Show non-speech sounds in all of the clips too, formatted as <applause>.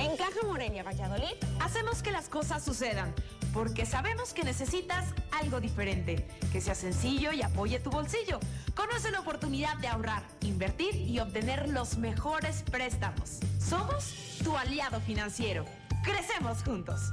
En Caja Morelia Valladolid hacemos que las cosas sucedan, porque sabemos que necesitas algo diferente, que sea sencillo y apoye tu bolsillo. Conoce la oportunidad de ahorrar, invertir y obtener los mejores préstamos. Somos tu aliado financiero. Crecemos juntos.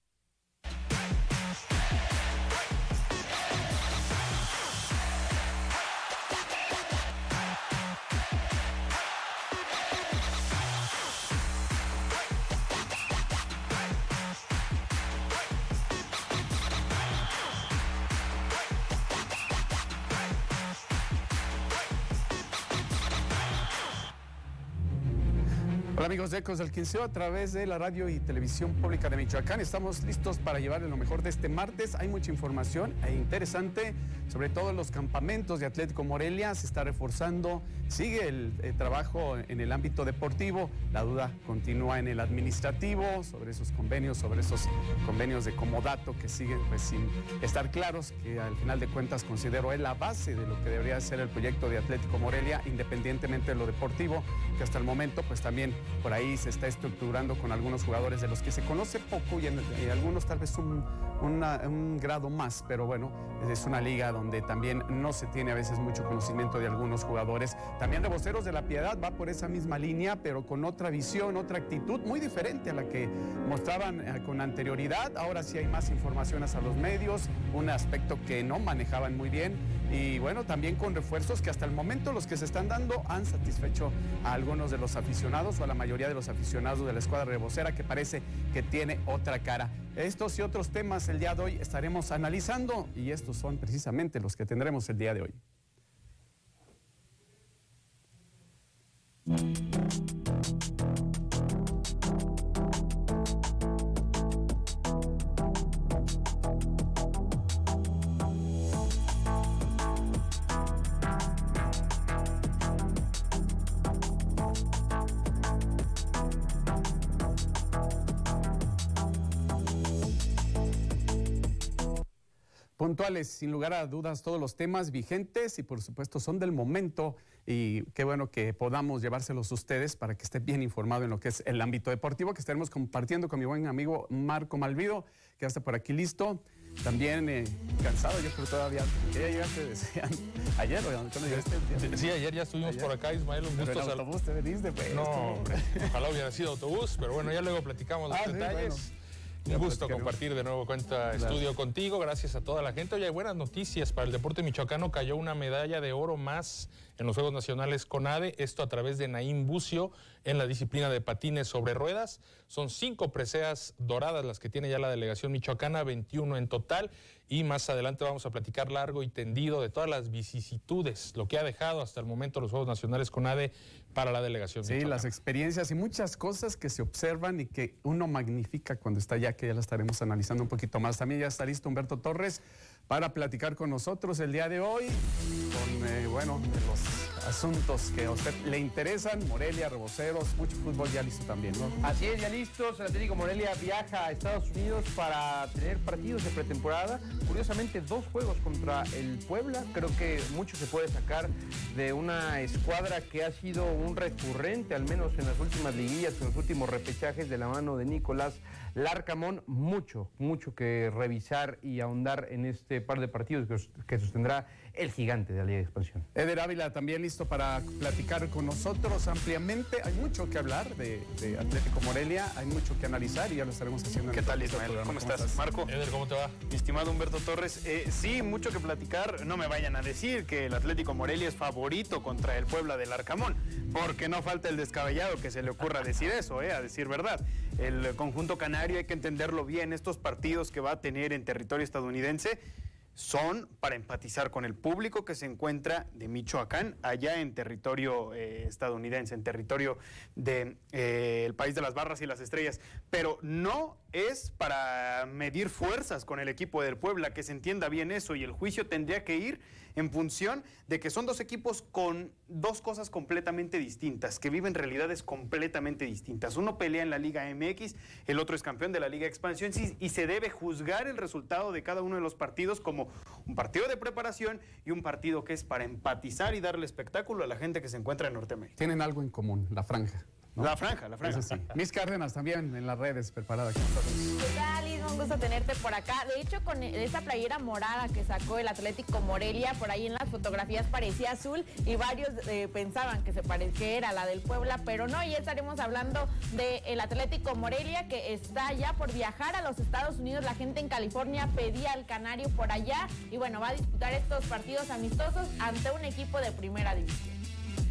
Amigos de del Quinceo a través de la radio y televisión pública de Michoacán. Estamos listos para llevarles lo mejor de este martes. Hay mucha información e interesante, sobre todo los campamentos de Atlético Morelia. Se está reforzando, sigue el, el trabajo en el ámbito deportivo. La duda continúa en el administrativo, sobre esos convenios, sobre esos convenios de comodato que siguen pues, sin estar claros, que al final de cuentas considero es la base de lo que debería ser el proyecto de Atlético Morelia, independientemente de lo deportivo, que hasta el momento pues también por ahí se está estructurando con algunos jugadores de los que se conoce poco y, algunos tal vez un, grado más, pero bueno, es una liga donde también no se tiene a veces mucho conocimiento de algunos jugadores. También Reboceros de la Piedad va por esa misma línea, pero con otra visión, otra actitud muy diferente a la que mostraban eh, con anterioridad. Ahora sí hay más información hacia los medios, un aspecto que no manejaban muy bien y bueno, también con refuerzos que hasta el momento los que se están dando han satisfecho a algunos de los aficionados o a la mayoría de los aficionados de la escuadra rebocera que parece que tiene otra cara. Estos y otros temas el día de hoy estaremos analizando y estos son precisamente los que tendremos el día de hoy. Puntuales, sin lugar a dudas, todos los temas vigentes y por supuesto son del momento y qué bueno que podamos llevárselos a ustedes para que esté bien informado en lo que es el ámbito deportivo que estaremos compartiendo con mi buen amigo Marco Malvido, que ya está por aquí listo. También eh, cansado, yo creo todavía. Ya llegaste <laughs> ayer, cuando llegaste. Sí, ayer ya estuvimos ayer. por acá, Ismael, un gusto. Pero en autobús te veniste, pues. No, hombre, ojalá hubiera sido autobús, pero bueno, ya luego platicamos los ah, detalles. Sí, bueno. Un gusto compartir de nuevo cuenta estudio contigo, gracias a toda la gente. Hoy hay buenas noticias. Para el deporte michoacano, cayó una medalla de oro más en los Juegos Nacionales CONADE, esto a través de Naim Bucio en la disciplina de patines sobre ruedas. Son cinco preseas doradas las que tiene ya la delegación michoacana, 21 en total. Y más adelante vamos a platicar largo y tendido de todas las vicisitudes, lo que ha dejado hasta el momento los Juegos Nacionales CONADE para la delegación. Sí, michoacana. las experiencias y muchas cosas que se observan y que uno magnifica cuando está allá, que ya la estaremos analizando un poquito más. También ya está listo Humberto Torres para platicar con nosotros el día de hoy con, eh, bueno, los asuntos que le interesan, Morelia, Reboceros, mucho fútbol ya listo también, ¿no? Así es, ya listos, el Atlético Morelia viaja a Estados Unidos para tener partidos de pretemporada, curiosamente dos juegos contra el Puebla, creo que mucho se puede sacar de una escuadra que ha sido un recurrente, al menos en las últimas liguillas, en los últimos repechajes de la mano de Nicolás Larcamón, mucho, mucho que revisar y ahondar en este par de partidos que, que sostendrá el gigante de la Liga de Expansión. Eder Ávila también listo para platicar con nosotros ampliamente. Hay mucho que hablar de, de Atlético Morelia, hay mucho que analizar y ya lo estaremos haciendo. ¿Qué tal, Ismael? ¿Cómo, ¿Cómo estás? estás? Marco. Eder, ¿cómo te va? Mi estimado Humberto Torres, eh, sí, mucho que platicar. No me vayan a decir que el Atlético Morelia es favorito contra el Puebla del Arcamón, porque no falta el descabellado que se le ocurra decir eso, eh, a decir verdad. El conjunto canario hay que entenderlo bien, estos partidos que va a tener en territorio estadounidense son para empatizar con el público que se encuentra de Michoacán, allá en territorio eh, estadounidense, en territorio del de, eh, país de las barras y las estrellas, pero no es para medir fuerzas con el equipo del Puebla, que se entienda bien eso, y el juicio tendría que ir en función de que son dos equipos con dos cosas completamente distintas, que viven realidades completamente distintas. Uno pelea en la Liga MX, el otro es campeón de la Liga Expansión y se debe juzgar el resultado de cada uno de los partidos como un partido de preparación y un partido que es para empatizar y darle espectáculo a la gente que se encuentra en Norteamérica. Tienen algo en común, la franja. La franja, la franja. sí. Mis Cárdenas también en las redes preparada aquí. ¿Qué tal, Un gusto tenerte por acá. De hecho, con esa playera morada que sacó el Atlético Morelia, por ahí en las fotografías parecía azul y varios eh, pensaban que se parecía era la del Puebla, pero no. Y estaremos hablando del Atlético Morelia que está ya por viajar a los Estados Unidos. La gente en California pedía al Canario por allá y bueno, va a disputar estos partidos amistosos ante un equipo de primera división.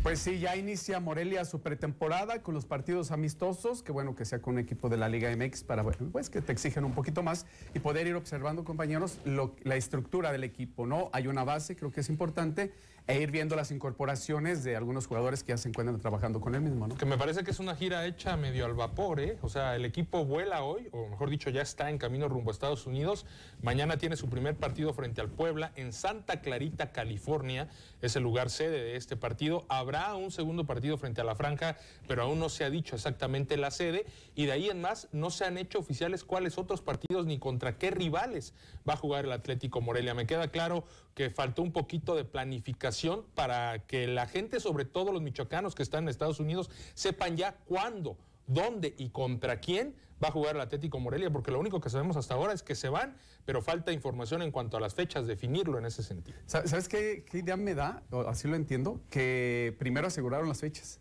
Pues sí, ya inicia Morelia su pretemporada con los partidos amistosos, que bueno que sea con un equipo de la Liga MX para pues que te exigen un poquito más y poder ir observando, compañeros, la estructura del equipo, ¿no? Hay una base, creo que es importante, e ir viendo las incorporaciones de algunos jugadores que ya se encuentran trabajando con él mismo, ¿no? Que me parece que es una gira hecha medio al vapor, ¿eh? O sea, el equipo vuela hoy, o mejor dicho, ya está en camino rumbo a Estados Unidos. Mañana tiene su primer partido frente al Puebla en Santa Clarita, California. Es el lugar sede de este partido. Habrá un segundo partido frente a la Franja, pero aún no se ha dicho exactamente la sede. Y de ahí en más, no se han hecho oficiales cuáles otros partidos ni contra qué rivales va a jugar el Atlético Morelia. Me queda claro que faltó un poquito de planificación para que la gente, sobre todo los michoacanos que están en Estados Unidos, sepan ya cuándo, dónde y contra quién va a jugar el Atlético Morelia, porque lo único que sabemos hasta ahora es que se van, pero falta información en cuanto a las fechas, definirlo en ese sentido. ¿Sabes qué, idea me da? así lo entiendo, que primero aseguraron las fechas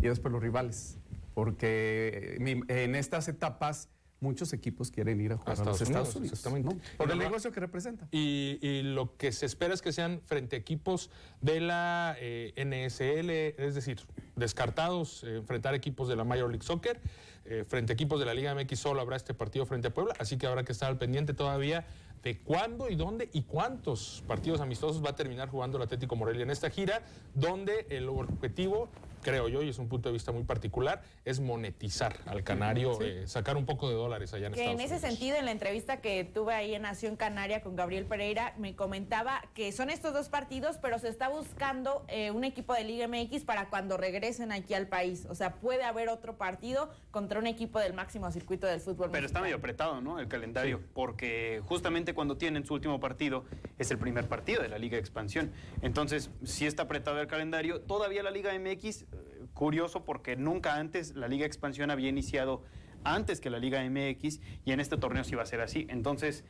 y después los rivales, porque en estas etapas muchos equipos quieren ir a jugar a, los Estados Unidos, exactamente. por el negocio que representa. Y, lo que se espera es que sean frente a equipos de la eh, NSL, es decir, descartados, eh, enfrentar equipos de la Major League Soccer, eh, frente a equipos de la Liga MX solo habrá este partido frente a Puebla, así que habrá que estar al pendiente todavía de cuándo y dónde y cuántos partidos amistosos va a terminar jugando el Atlético Morelia en esta gira, donde el objetivo creo yo, y es un punto de vista muy particular, es monetizar al canario, eh, sacar un poco de dólares allá en que Estados en ese sentido, en la entrevista que tuve ahí en Nación Canaria con Gabriel Pereira, me comentaba que son estos dos partidos, pero se está buscando eh, un equipo de Liga MX para cuando regresen aquí al país. O sea, puede haber otro partido contra un equipo del máximo circuito del fútbol. Pero está medio apretado, ¿no? El calendario, porque justamente cuando tienen su último partido es el primer partido de la Liga de Expansión. Entonces, si está apretado el calendario, todavía la Liga MX curioso porque nunca antes la Liga Expansión había iniciado antes que la Liga MX y en este torneo sí va a ser así. Entonces,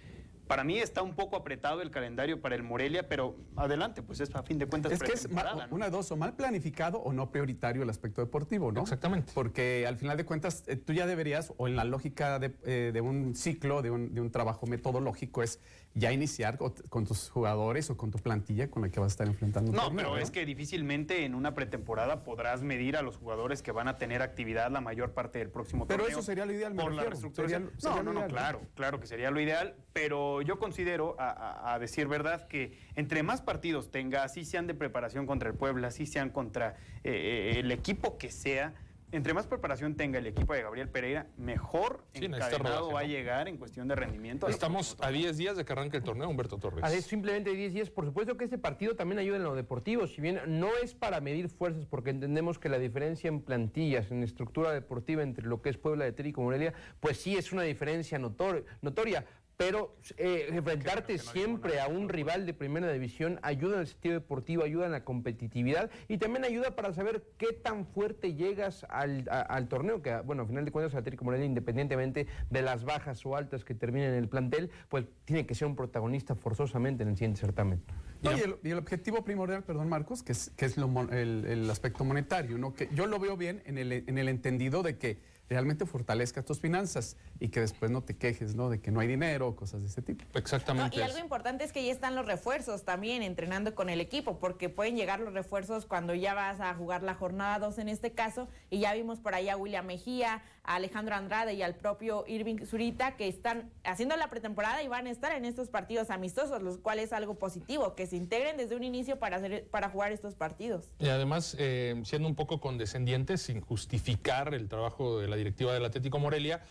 para mí está un poco apretado el calendario para el Morelia, pero adelante, pues es a fin de cuentas. Es que es una dos, o mal planificado o no prioritario el aspecto deportivo, ¿no? Exactamente. Porque al final de cuentas eh, tú ya deberías, o en la lógica de, eh, un ciclo, de un, de un trabajo metodológico, es ya iniciar con, tus jugadores o con tu plantilla con la que vas a estar enfrentando. no, pero es que difícilmente en una pretemporada podrás medir a los jugadores que van a tener actividad la mayor parte del próximo pero Pero eso sería lo ideal, por la reestructuración. no, no, no, claro, claro que sería lo ideal, pero yo considero, a, decir verdad, que entre más partidos tenga, así sean de preparación contra el Puebla, así sean contra eh, eh, el equipo que sea, entre más preparación tenga el equipo de Gabriel Pereira, mejor sí, encadenado va a llegar en cuestión de rendimiento. Estamos a 10 días de que arranque el torneo, Humberto Torres. A simplemente 10 días. Por supuesto que este partido también ayuda en lo deportivo, si bien no es para medir fuerzas, porque entendemos que la diferencia en plantillas, en estructura deportiva entre lo que es Puebla de Teri y Morelia, pues sí es una diferencia notoria pero eh, enfrentarte siempre a un rival de primera división ayuda en el sentido deportivo, ayuda en la competitividad y también ayuda para saber qué tan fuerte llegas al, torneo, que bueno, al final de cuentas Atlético Morelia, independientemente de las bajas o altas que terminen en el plantel, pues tiene que ser un protagonista forzosamente en el siguiente certamen. y, el, objetivo primordial, perdón Marcos, que es, que es el, aspecto monetario, ¿no? que yo lo veo bien en el, en el entendido de que realmente fortalezca tus finanzas y que después no te quejes, ¿no? De que no hay dinero, cosas de ese tipo. Exactamente. y algo importante es que ya están los refuerzos también entrenando con el equipo, porque pueden llegar los refuerzos cuando ya vas a jugar la jornada 2 en este caso, y ya vimos por ahí a William Mejía, a Alejandro Andrade y al propio Irving Zurita que están haciendo la pretemporada y van a estar en estos partidos amistosos, los cuales es algo positivo, que se integren desde un inicio para, hacer, para jugar estos partidos. Y además, eh, siendo un poco condescendientes, sin justificar el trabajo de la directiva del Atlético Morelia,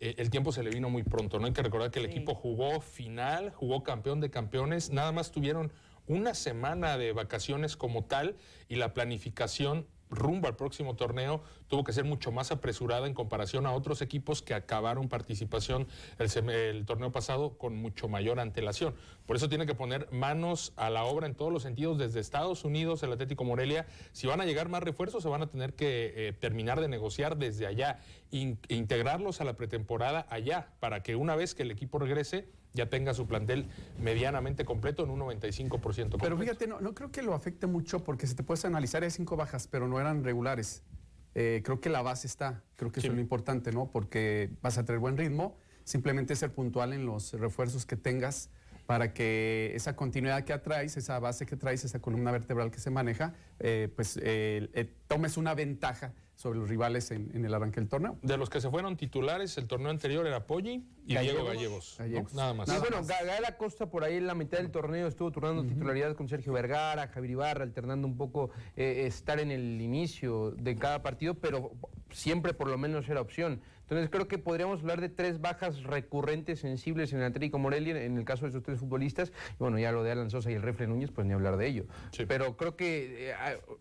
eh, el tiempo se le vino muy pronto, ¿no? Hay que recordar que el equipo jugó final, jugó campeón de campeones, nada más tuvieron una semana de vacaciones como tal y la planificación rumbo al próximo torneo tuvo que ser mucho más apresurada en comparación a otros equipos que acabaron participación el, torneo pasado con mucho mayor antelación. Por eso tiene que poner manos a la obra en todos los sentidos desde Estados Unidos, el Atlético Morelia. Si van a llegar más refuerzos, se van a tener que eh, terminar de negociar desde allá, integrarlos a la pretemporada allá, para que una vez que el equipo regrese, ya tenga su plantel medianamente completo en un 95% completo. Pero fíjate, no, no, creo que lo afecte mucho porque si te puedes analizar, hay cinco bajas, pero no eran regulares. Eh, creo que la base está, creo que eso es lo importante, ¿no? Porque vas a tener buen ritmo, simplemente ser puntual en los refuerzos que tengas para que esa continuidad que atraes, esa base que traes, esa columna vertebral que se maneja, eh, pues eh, tomes una ventaja sobre los rivales en, el arranque del torneo. De los que se fueron titulares, el torneo anterior era Poggi y Diego Gallegos. Nada más. Y bueno, Gael Acosta por ahí en la mitad del torneo estuvo turnando titularidad con Sergio Vergara, Javier Ibarra, alternando un poco eh, estar en el inicio de cada partido, pero siempre por lo menos era opción. Entonces creo que podríamos hablar de tres bajas recurrentes, sensibles en el Atlético Morelia, en el caso de esos tres futbolistas. Y bueno, ya lo de Alan Sosa y el Refle Núñez, pues ni hablar de ello. Pero creo que eh,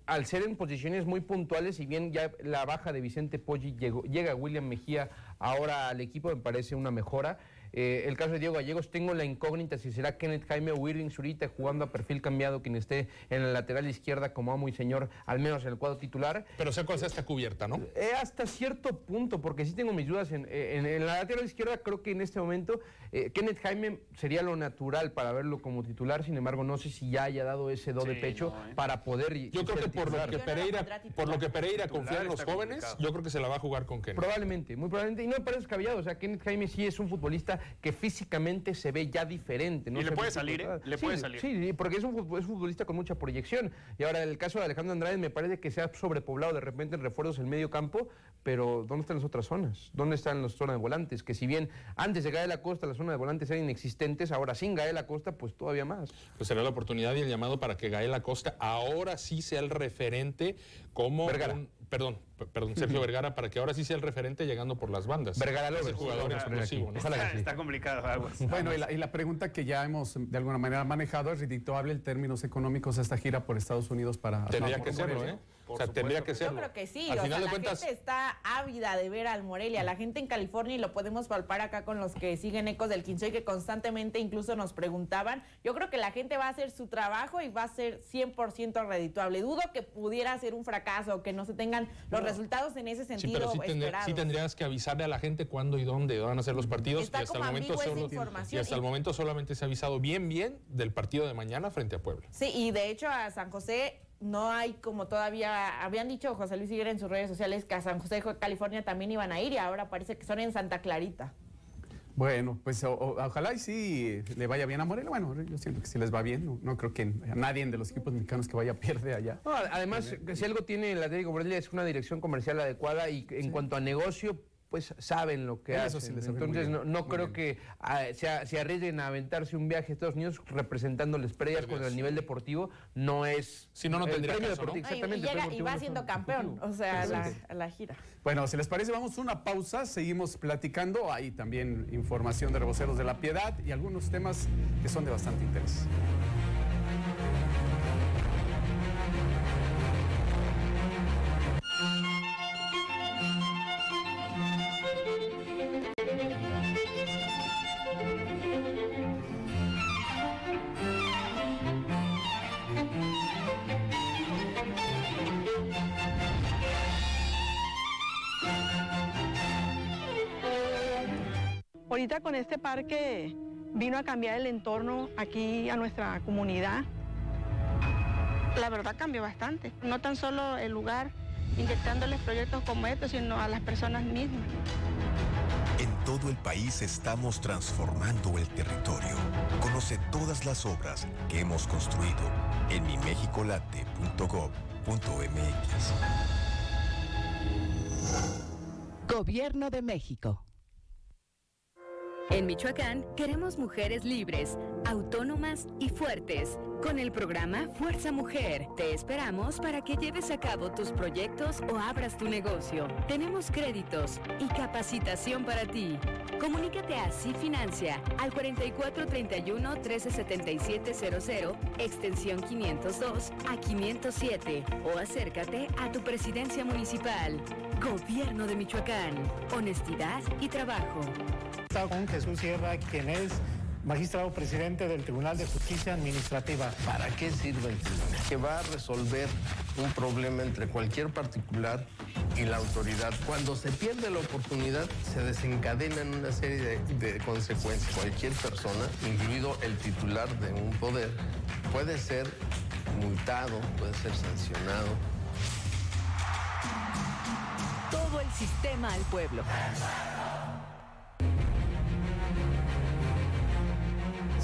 al ser en posiciones muy puntuales, si bien ya la baja de Vicente Poggi llegó, llega William Mejía ahora al equipo, me parece una mejora. Eh, el caso de Diego Gallegos, tengo la incógnita si será Kenneth Jaime o Irving Zurita jugando a perfil cambiado, quien esté en la lateral izquierda como amo y señor, al menos en el cuadro titular. Pero sea cuál sea está cubierta, ¿no? Eh, hasta cierto punto, porque sí tengo mis dudas. En, en, la lateral izquierda creo que en este momento eh, Kenneth Jaime sería lo natural para verlo como titular, sin embargo no sé si ya haya dado ese do de pecho para poder... Yo creo que por lo que, Pereira, por lo que Pereira confía en los jóvenes, yo creo que se la va a jugar con Kenneth. Probablemente, muy probablemente. Y no me parece descabellado, o sea, Kenneth Jaime sí es un futbolista que físicamente se ve ya diferente. ¿no? Y le puede salir, ¿eh? Le puede salir. Sí, porque es un, futbolista con mucha proyección. Y ahora el caso de Alejandro Andrade me parece que se ha sobrepoblado de repente en refuerzos en medio campo, pero ¿dónde están las otras zonas? ¿Dónde están las zonas de volantes? Que si bien antes de Gael Acosta las zonas de volantes eran inexistentes, ahora sin Gael Acosta pues todavía más. Pues será la oportunidad y el llamado para que Gael Acosta ahora sí sea el referente como perdón, perdón, Sergio Vergara, para que ahora sí sea el referente llegando por las bandas. Vergara es el jugador explosivo. Está, complicado. Bueno, y la, pregunta que ya hemos de alguna manera manejado es redictuable en términos económicos esta gira por Estados Unidos para... Tendría que serlo, ¿eh? O sea, tendría que ser. Yo creo que sí. o sea, la gente está ávida de ver al Morelia. La gente en California, y lo podemos palpar acá con los que siguen Ecos del y que constantemente incluso nos preguntaban. Yo creo que la gente va a hacer su trabajo y va a ser 100% redituable. Dudo que pudiera ser un fracaso, que no se tengan los resultados en ese sentido sí, pero sí, tendrías que avisarle a la gente cuándo y dónde van a ser los partidos. Está y hasta, el momento, solo, y hasta el momento solamente se ha avisado bien, bien del partido de mañana frente a Puebla. Sí, y de hecho a San José no hay como todavía, habían dicho José Luis Higuera en sus redes sociales que a San José de California también iban a ir y ahora parece que son en Santa Clarita. Bueno, pues ojalá y sí le vaya bien a Morelia. Bueno, yo siento que si les va bien, no, creo que a nadie de los equipos mexicanos que vaya <laughs> pierde allá. además, si algo tiene el Atlético Morelia es una dirección comercial adecuada y en cuanto a negocio pues saben lo que hacen. Entonces no, creo que ah, se, arriesguen a aventarse un viaje a Estados Unidos representándoles previas con el nivel deportivo. No es... Si no, no tendría caso, ¿no? Exactamente. Y, va siendo campeón, o sea, la, la, gira. Bueno, si les parece, vamos a una pausa. Seguimos platicando. Hay también información de Reboceros de la Piedad y algunos temas que son de bastante interés. Ahorita con este parque vino a cambiar el entorno aquí a nuestra comunidad. La verdad cambió bastante. No tan solo el lugar, inyectándoles proyectos como estos, sino a las personas mismas. En todo el país estamos transformando el territorio. Conoce todas las obras que hemos construido en mimexicolate.gov.mx. Gobierno de México. En Michoacán queremos mujeres libres, autónomas y fuertes. Con el programa Fuerza Mujer, te esperamos para que lleves a cabo tus proyectos o abras tu negocio. Tenemos créditos y capacitación para ti. Comunícate a Financia al 4431 137700, extensión 502 a 507 o acércate a tu presidencia municipal. Gobierno de Michoacán. Honestidad y trabajo. Estaba con Jesús Sierra, quien es magistrado presidente del Tribunal de Justicia Administrativa. ¿Para qué sirve el tribunal? Que va a resolver un problema entre cualquier particular y la autoridad. Cuando se pierde la oportunidad, se desencadenan una serie de, de consecuencias. Cualquier persona, incluido el titular de un poder, puede ser multado, puede ser sancionado. Todo el sistema al pueblo.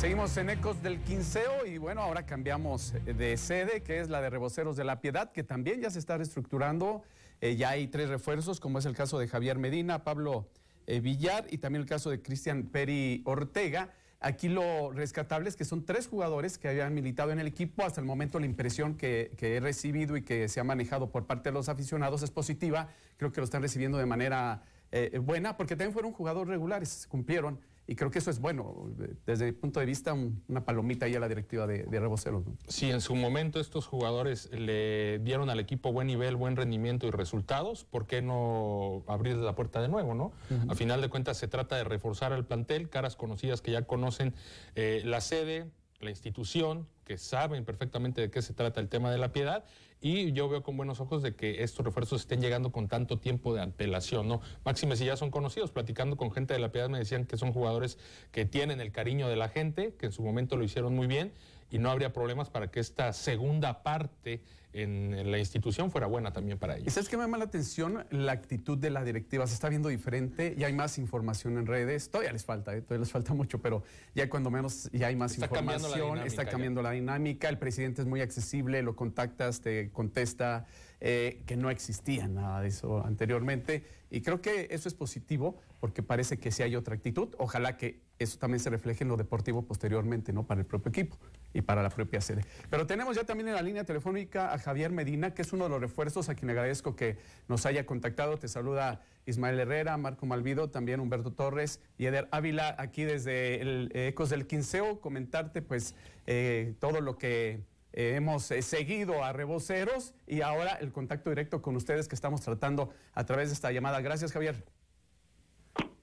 Seguimos en Ecos del Quinceo y bueno, ahora cambiamos de sede, que es la de Reboceros de la Piedad, que también ya se está reestructurando. Eh, ya hay tres refuerzos, como es el caso de Javier Medina, Pablo eh, Villar y también el caso de Cristian Peri Ortega. Aquí lo rescatable es que son tres jugadores que habían militado en el equipo. Hasta el momento la impresión que, he recibido y que se ha manejado por parte de los aficionados es positiva. Creo que lo están recibiendo de manera eh, buena porque también fueron jugadores regulares, cumplieron. Y creo que eso es bueno, desde mi punto de vista, una palomita ahí a la directiva de, de Reboceros. ¿no? Si en su momento estos jugadores le dieron al equipo buen nivel, buen rendimiento y resultados, ¿por qué no abrir la puerta de nuevo? ¿no? A final de cuentas se trata de reforzar al plantel, caras conocidas que ya conocen eh, la sede, la institución, que saben perfectamente de qué se trata el tema de la piedad y yo veo con buenos ojos de que estos refuerzos estén llegando con tanto tiempo de antelación, ¿no? Máxime si ya son conocidos, platicando con gente de la piedad me decían que son jugadores que tienen el cariño de la gente, que en su momento lo hicieron muy bien y no habría problemas para que esta segunda parte en la institución fuera buena también para ellos. ¿Y sabes qué me llama la atención? La actitud de la directiva se está viendo diferente, ya hay más información en redes, todavía les falta, ¿eh? todavía les falta mucho, pero ya cuando menos ya hay más Está información, cambiando está ya. cambiando la dinámica, el presidente es muy accesible, lo contactas, te contesta, eh, que no existía nada de eso anteriormente, y creo que eso es positivo porque parece que sí hay otra actitud, ojalá que eso también se refleje en lo deportivo posteriormente, ¿no? Para el propio equipo y para la propia sede. Pero tenemos ya también en la línea telefónica a Javier Medina, que es uno de los refuerzos, a quien agradezco que nos haya contactado. Te saluda Ismael Herrera, Marco Malvido, también Humberto Torres y Eder Ávila, aquí desde el eh, Ecos del Quinceo, comentarte pues eh, todo lo que eh, hemos eh, seguido a Reboceros y ahora el contacto directo con ustedes que estamos tratando a través de esta llamada. Gracias, Javier.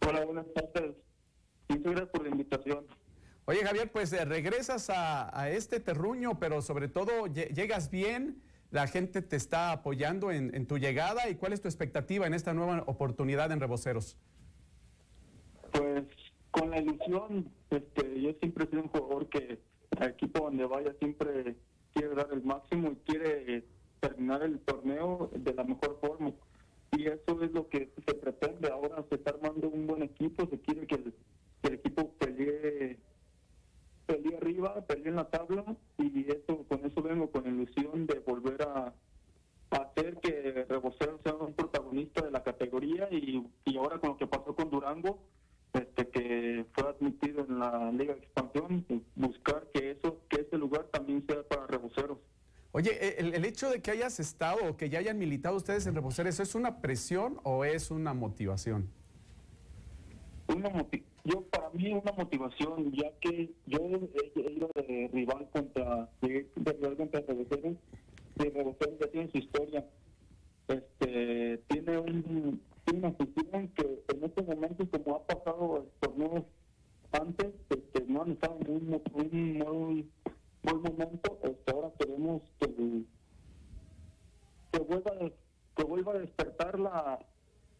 Hola, buenas tardes. Muchas gracias por la invitación. Oye, Javier, pues eh, regresas a, a este terruño, pero sobre todo lle- llegas bien, la gente te está apoyando en, en tu llegada y cuál es tu expectativa en esta nueva oportunidad en Reboceros. Pues con la ilusión, este, yo siempre he sido un jugador que al equipo donde vaya siempre quiere dar el máximo y quiere eh, terminar el torneo de la mejor forma. Y eso es lo que se pretende. Ahora se está armando un buen equipo, se quiere que el, que el equipo pelee, pelee arriba, pelee en la tabla y eso con eso vengo con la ilusión de volver a, a hacer que Rebocero sea un protagonista de la categoría y, y ahora con lo que pasó con Durango, este que fue admitido en la Liga de Expansión, y buscar que eso, que ese lugar también sea para Reboceros. Oye, eh, el, el hecho que hayas estado o que ya hayan militado ustedes en Reboceros, ¿eso es una presión o es una motivación? Una yo para mí una motivación, ya que yo he, he ido de rival contra de, de rival contra Reboceros, y Reboceros ya tiene su historia. Este tiene un tiene una afición que en estos momentos como ha pasado torneos antes, este, no han estado en un, mo- un muy buen momento, este, ahora queremos que que vuelva a- que vuelva a despertar la,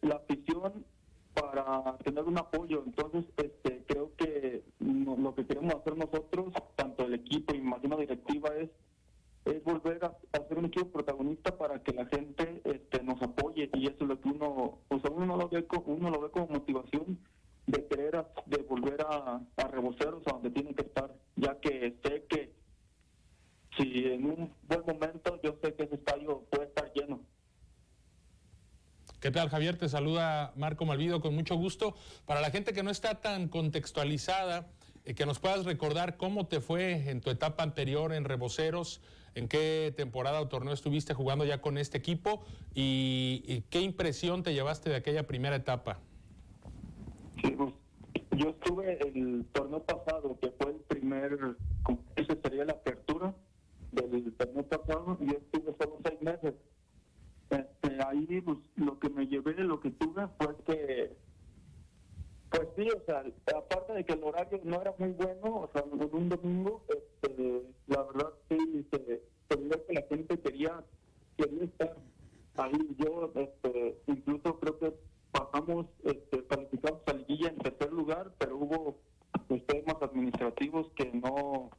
la afición para tener un apoyo. Entonces, este, creo que no- lo que queremos hacer nosotros, tanto el equipo y más una directiva, es es volver a, ser un equipo protagonista para que la gente este, nos apoye y eso es lo que uno, pues uno lo ve, uno lo ve como motivación de querer de volver a, a reboceros a donde tiene que estar, ya que sé que si en un buen momento yo sé que ese estadio puede estar lleno. ¿Qué tal, Javier? Te saluda Marco Malvido con mucho gusto. Para la gente que no está tan contextualizada, eh, que nos puedas recordar cómo te fue en tu etapa anterior en Reboceros, en qué temporada o torneo estuviste jugando ya con este equipo y, qué impresión te llevaste de aquella primera etapa. Pues, yo estuve el torneo pasado, que fue el primer, esa sería la apertura del torneo pasado, y yo estuve solo seis meses este, ahí pues, lo que me llevé, lo que tuve fue que, pues sí, o sea, aparte de que el horario no era muy bueno, o sea, en un domingo, este, la verdad sí, se, se que la gente quería, quería estar ahí. Yo, este, incluso creo que pasamos, este, calificamos a Liguilla en tercer lugar, pero hubo pues, temas administrativos que no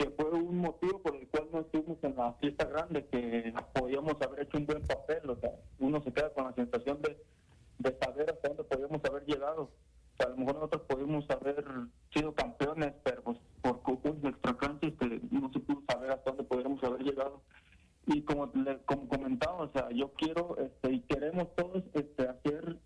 que fue un motivo por el cual no estuvimos en la fiesta grande, que podíamos haber hecho un buen papel, o sea, uno se queda con la sensación de, de saber hasta dónde podíamos haber llegado. O sea, a lo mejor nosotros podíamos haber sido campeones, pero pues, por cuestiones extracantes que no se pudo saber hasta dónde podríamos haber llegado. Y como, como comentaba, o sea, yo quiero este, y queremos todos este, hacer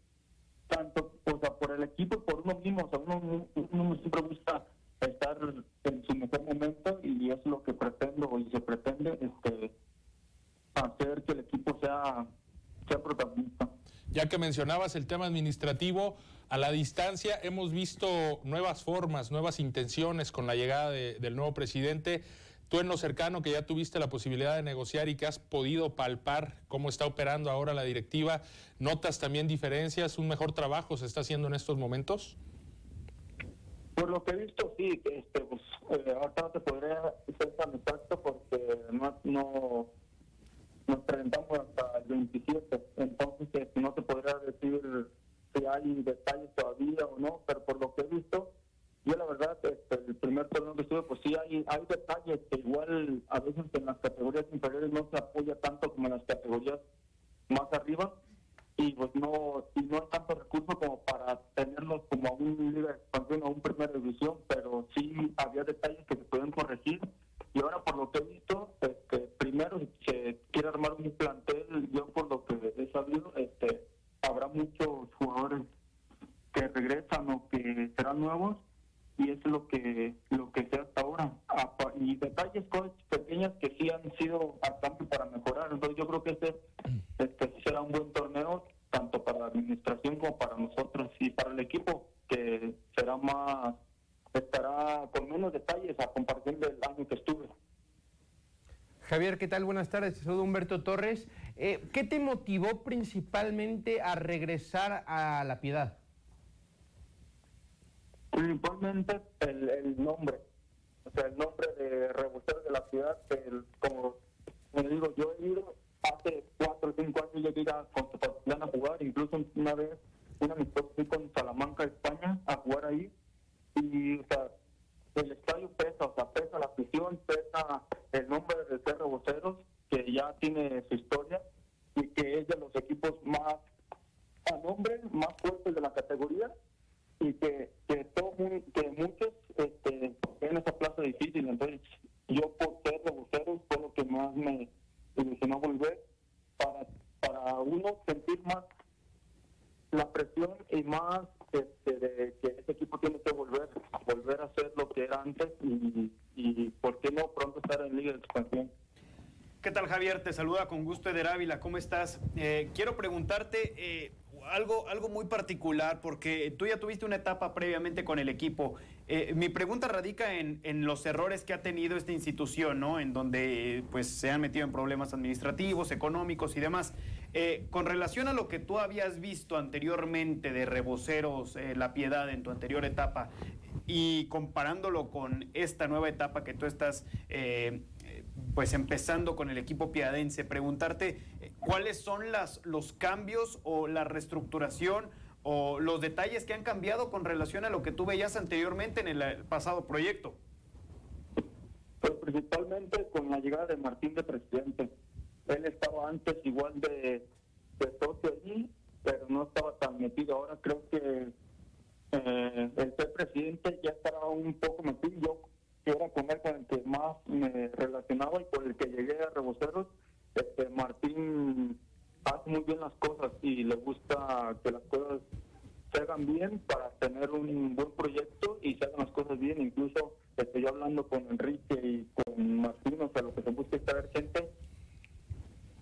tanto o sea, por el equipo y por uno mismo. O sea, uno, uno siempre gusta estar en su mejor momento y es lo que pretendo y se pretende este, hacer que el equipo sea, sea protagonista. Ya que mencionabas el tema administrativo, a la distancia hemos visto nuevas formas, nuevas intenciones con la llegada del nuevo presidente. Tú en lo cercano que ya tuviste la posibilidad de negociar y que has podido palpar cómo está operando ahora la directiva, ¿notas también diferencias? ¿Un mejor trabajo se está haciendo en estos momentos? Tanto como en las categorías más arriba, y pues no ¿qué tal? Buenas tardes. Soy Humberto Torres. Eh, ¿Qué te motivó principalmente a regresar a La Piedad? Principalmente el, el nombre, o sea, el nombre de Rebuceros de la ciudad, como, como digo, yo he ido hace cuatro o cinco años, llegué a Concepción a jugar, incluso una vez, una amistosa fui con Salamanca, España, a jugar ahí, y, o sea, el estadio pesa, o sea, pesa la afición, pesa el nombre de ser Reboceros, que ya tiene su historia, y que es de los equipos más a nombre, más fuertes de la categoría, y que, que, todo, que muchos este, en esa plaza difícil. Entonces, yo por ser reboceros fue lo que más me ilusionó volver para, para uno sentir más la presión y más este, de que ese equipo tiene que volver, volver a ser lo que era antes y, y por qué no pronto estar en Liga de Expansión. ¿Qué tal Javier? Te saluda con gusto Eder Ávila, ¿cómo estás? Eh, quiero preguntarte, eh, algo, algo muy particular, porque tú ya tuviste una etapa previamente con el equipo. Eh, mi pregunta radica en, en, los errores que ha tenido esta institución, ¿no? En donde pues, se han metido en problemas administrativos, económicos y demás. Con relación a lo que tú habías visto anteriormente de Reboceros, La Piedad en tu anterior etapa, y comparándolo con esta nueva etapa que tú estás pues empezando con el equipo piadense, preguntarte eh, cuáles son las, los cambios o la reestructuración o los detalles que han cambiado con relación a lo que tú veías anteriormente en el pasado proyecto. Pues principalmente con la llegada de Martín de presidente. Él estaba antes igual de, de socio allí, pero no estaba tan metido. Ahora creo que eh, el ser presidente ya estará un poco metido. Yo que era con él con el que más me relacionaba y por el que llegué a Reboceros, este Martín hace muy bien las cosas y le gusta que las cosas se hagan bien para tener un buen proyecto y se hagan las cosas bien. Incluso estoy hablando con Enrique y con Martín, o sea, lo que se busca es traer gente,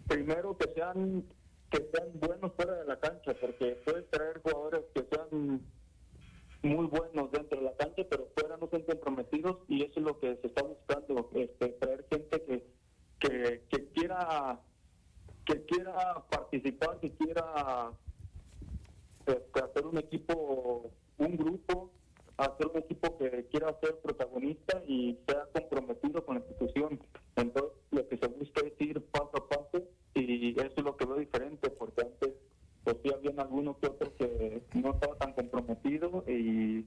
primero que sean que sean buenos fuera de la cancha, porque puedes traer jugadores que sean muy buenos dentro de la cancha, pero fuera no son comprometidos y eso es lo que se está buscando, este, traer gente que, que, que quiera que quiera participar, que quiera este, hacer un equipo, un grupo, hacer un equipo que quiera ser protagonista y sea comprometido con la institución. Entonces, lo que se busca es ir paso a paso y eso es lo que veo diferente, porque antes pues sí habían algunos que otros que no estaba tan comprometido y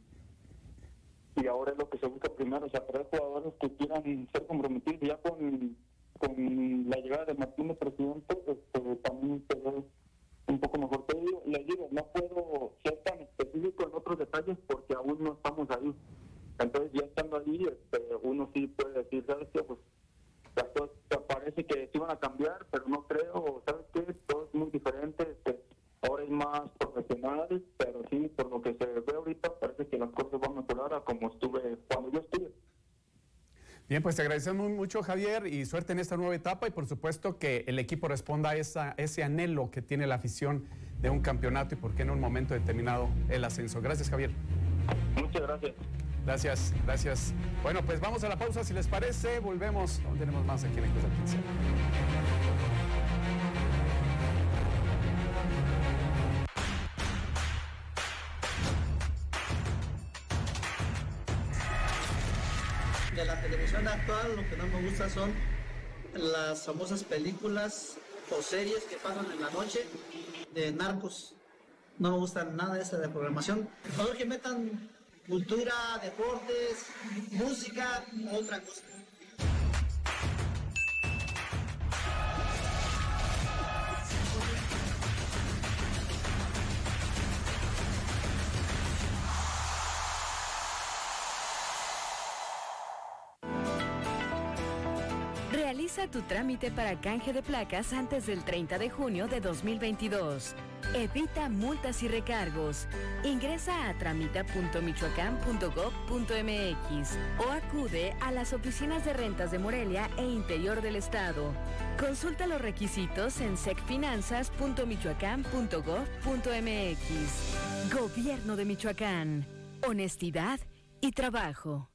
y ahora es lo que se busca primero, o sea, traer jugadores que quieran ser comprometidos ya con, con la llegada de Martín de presidente, este, también se ve un poco mejor. Te digo, les digo, no puedo ser tan específico en otros detalles porque aún no estamos ahí. Entonces ya estando ahí, este, uno sí puede decir, ¿sabes qué? Pues las cosas parece que se iban a cambiar, pero no creo, ¿sabes qué? Todo es muy diferente, este, ahora es más profesional, pero sí, por lo que se ve ahorita, parece que las cosas van a mejorar a como estuve cuando yo estuve. Bien, pues te agradecemos mucho, Javier, y suerte en esta nueva etapa y por supuesto que el equipo responda a esa, ese anhelo que tiene la afición de un campeonato y por qué en un momento determinado el ascenso. Gracias, Javier. Muchas gracias. Gracias, gracias. Bueno, pues vamos a la pausa, si les parece, volvemos. Aún tenemos más aquí en el Cruz actual lo que no me gusta son las famosas películas o series que pasan en la noche de narcos. No me gusta nada esa de programación. Favor que metan cultura, deportes, música, otra cosa. Realiza tu trámite para canje de placas antes del 30 de junio de 2022. Evita multas y recargos. Ingresa a tramita.michoacán.gov.mx o acude a las oficinas de rentas de Morelia e interior del estado. Consulta los requisitos en secfinanzas.michoacán.gov.mx. Gobierno de Michoacán. Honestidad y trabajo.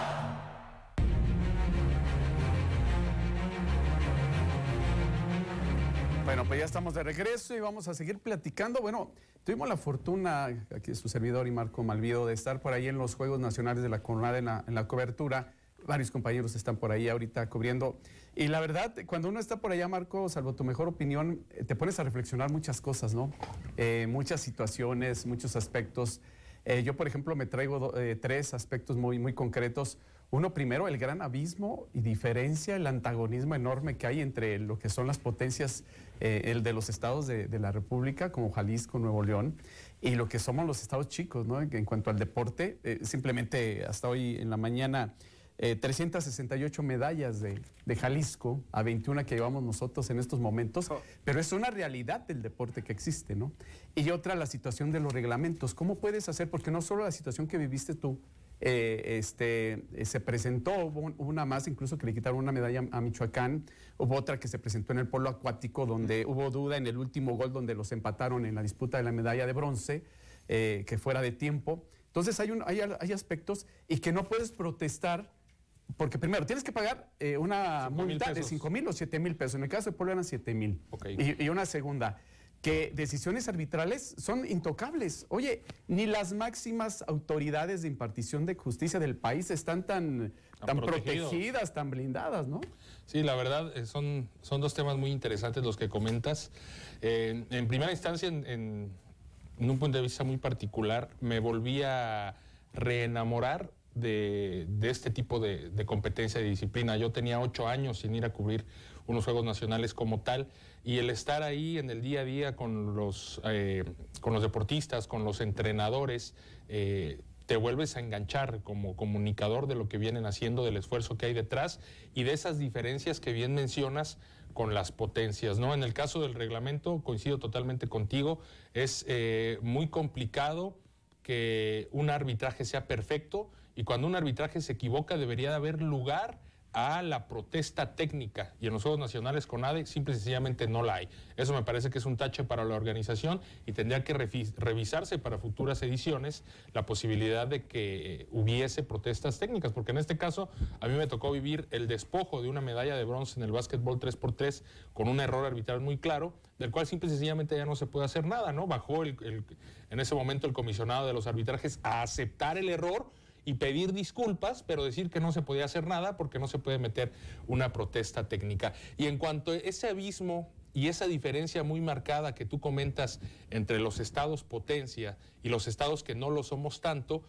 Bueno, pues ya estamos de regreso y vamos a seguir platicando. Bueno, tuvimos la fortuna, aquí su servidor y Marco Malvido, de estar por ahí en los Juegos Nacionales de la Coronada en la, en la cobertura. Varios compañeros están por ahí ahorita cubriendo. Y la verdad, cuando uno está por allá, Marco, salvo tu mejor opinión, eh, te pones a reflexionar muchas cosas, ¿no? Eh, muchas situaciones, muchos aspectos. Eh, yo, por ejemplo, me traigo do- eh, tres aspectos muy, muy concretos. Uno, primero, el gran abismo y diferencia, el antagonismo enorme que hay entre lo que son las potencias, eh, el de los estados de, de la República, como Jalisco, Nuevo León, y lo que somos los estados chicos, ¿no? En, en cuanto al deporte, eh, simplemente hasta hoy en la mañana, eh, 368 medallas de, de Jalisco a 21 que llevamos nosotros en estos momentos, pero es una realidad del deporte que existe, ¿no? Y otra, la situación de los reglamentos. ¿Cómo puedes hacer? Porque no solo la situación que viviste tú, eh, este, eh, se presentó, hubo un- hubo una más incluso que le quitaron una medalla a Michoacán, hubo otra que se presentó en el polo acuático donde hubo duda en el último gol donde los empataron en la disputa de la medalla de bronce, eh, que fuera de tiempo. Entonces hay, un- hay, hay aspectos y que no puedes protestar porque primero tienes que pagar eh, una multa de 5 mil o 7 mil pesos. En el caso de Puebla eran 7 mil. Y, y, una segunda, que decisiones arbitrales son intocables. Oye, ni las máximas autoridades de impartición de justicia del país están tan, tan protegidas, tan blindadas, ¿no? Sí, la verdad, eh, son, son dos temas muy interesantes los que comentas. en primera instancia, en, un punto de vista muy particular, me volví a reenamorar de, este tipo de, de, competencia de disciplina. Yo tenía ocho años sin ir a cubrir unos Juegos Nacionales como tal y el estar ahí en el día a día con los, eh, con los deportistas, con los entrenadores, eh, te vuelves a enganchar como comunicador de lo que vienen haciendo, del esfuerzo que hay detrás y de esas diferencias que bien mencionas con las potencias. ¿no? En el caso del reglamento, coincido totalmente contigo, es eh, muy complicado que un arbitraje sea perfecto y cuando un arbitraje se equivoca debería de haber lugar a la protesta técnica y en los Juegos Nacionales con ADE simple y sencillamente no la hay. Eso me parece que es un tache para la organización y tendría que revisarse para futuras ediciones la posibilidad de que hubiese protestas técnicas, porque en este caso a mí me tocó vivir el despojo de una medalla de bronce en el básquetbol 3x3 con un error arbitral muy claro, del cual simple y sencillamente ya no se puede hacer nada, ¿no? Bajó en ese momento el comisionado de los arbitrajes a aceptar el error y pedir disculpas, pero decir que no se podía hacer nada porque no se puede meter una protesta técnica. Y en cuanto a ese abismo y esa diferencia muy marcada que tú comentas entre los estados potencia y los estados que no lo somos tanto,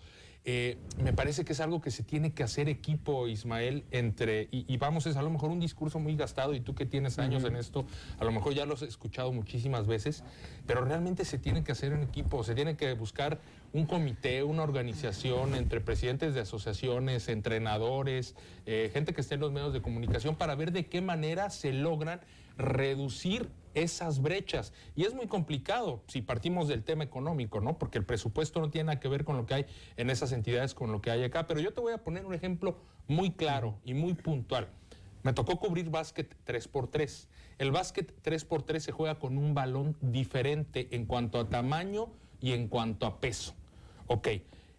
eh, me parece que es algo que se tiene que hacer equipo, Ismael, entre, y, vamos, es a lo mejor un discurso muy gastado, y tú que tienes años en esto, a lo mejor ya lo has escuchado muchísimas veces, pero realmente se tiene que hacer en equipo, se tiene que buscar un comité, una organización entre presidentes de asociaciones, entrenadores, eh, gente que esté en los medios de comunicación, para ver de qué manera se logran reducir esas brechas. Y es muy complicado si partimos del tema económico, ¿no? Porque el presupuesto no tiene nada que ver con lo que hay en esas entidades, con lo que hay acá. Pero yo te voy a poner un ejemplo muy claro y muy puntual. Me tocó cubrir básquet 3x3. El básquet 3x3 se juega con un balón diferente en cuanto a tamaño y en cuanto a peso. Ok,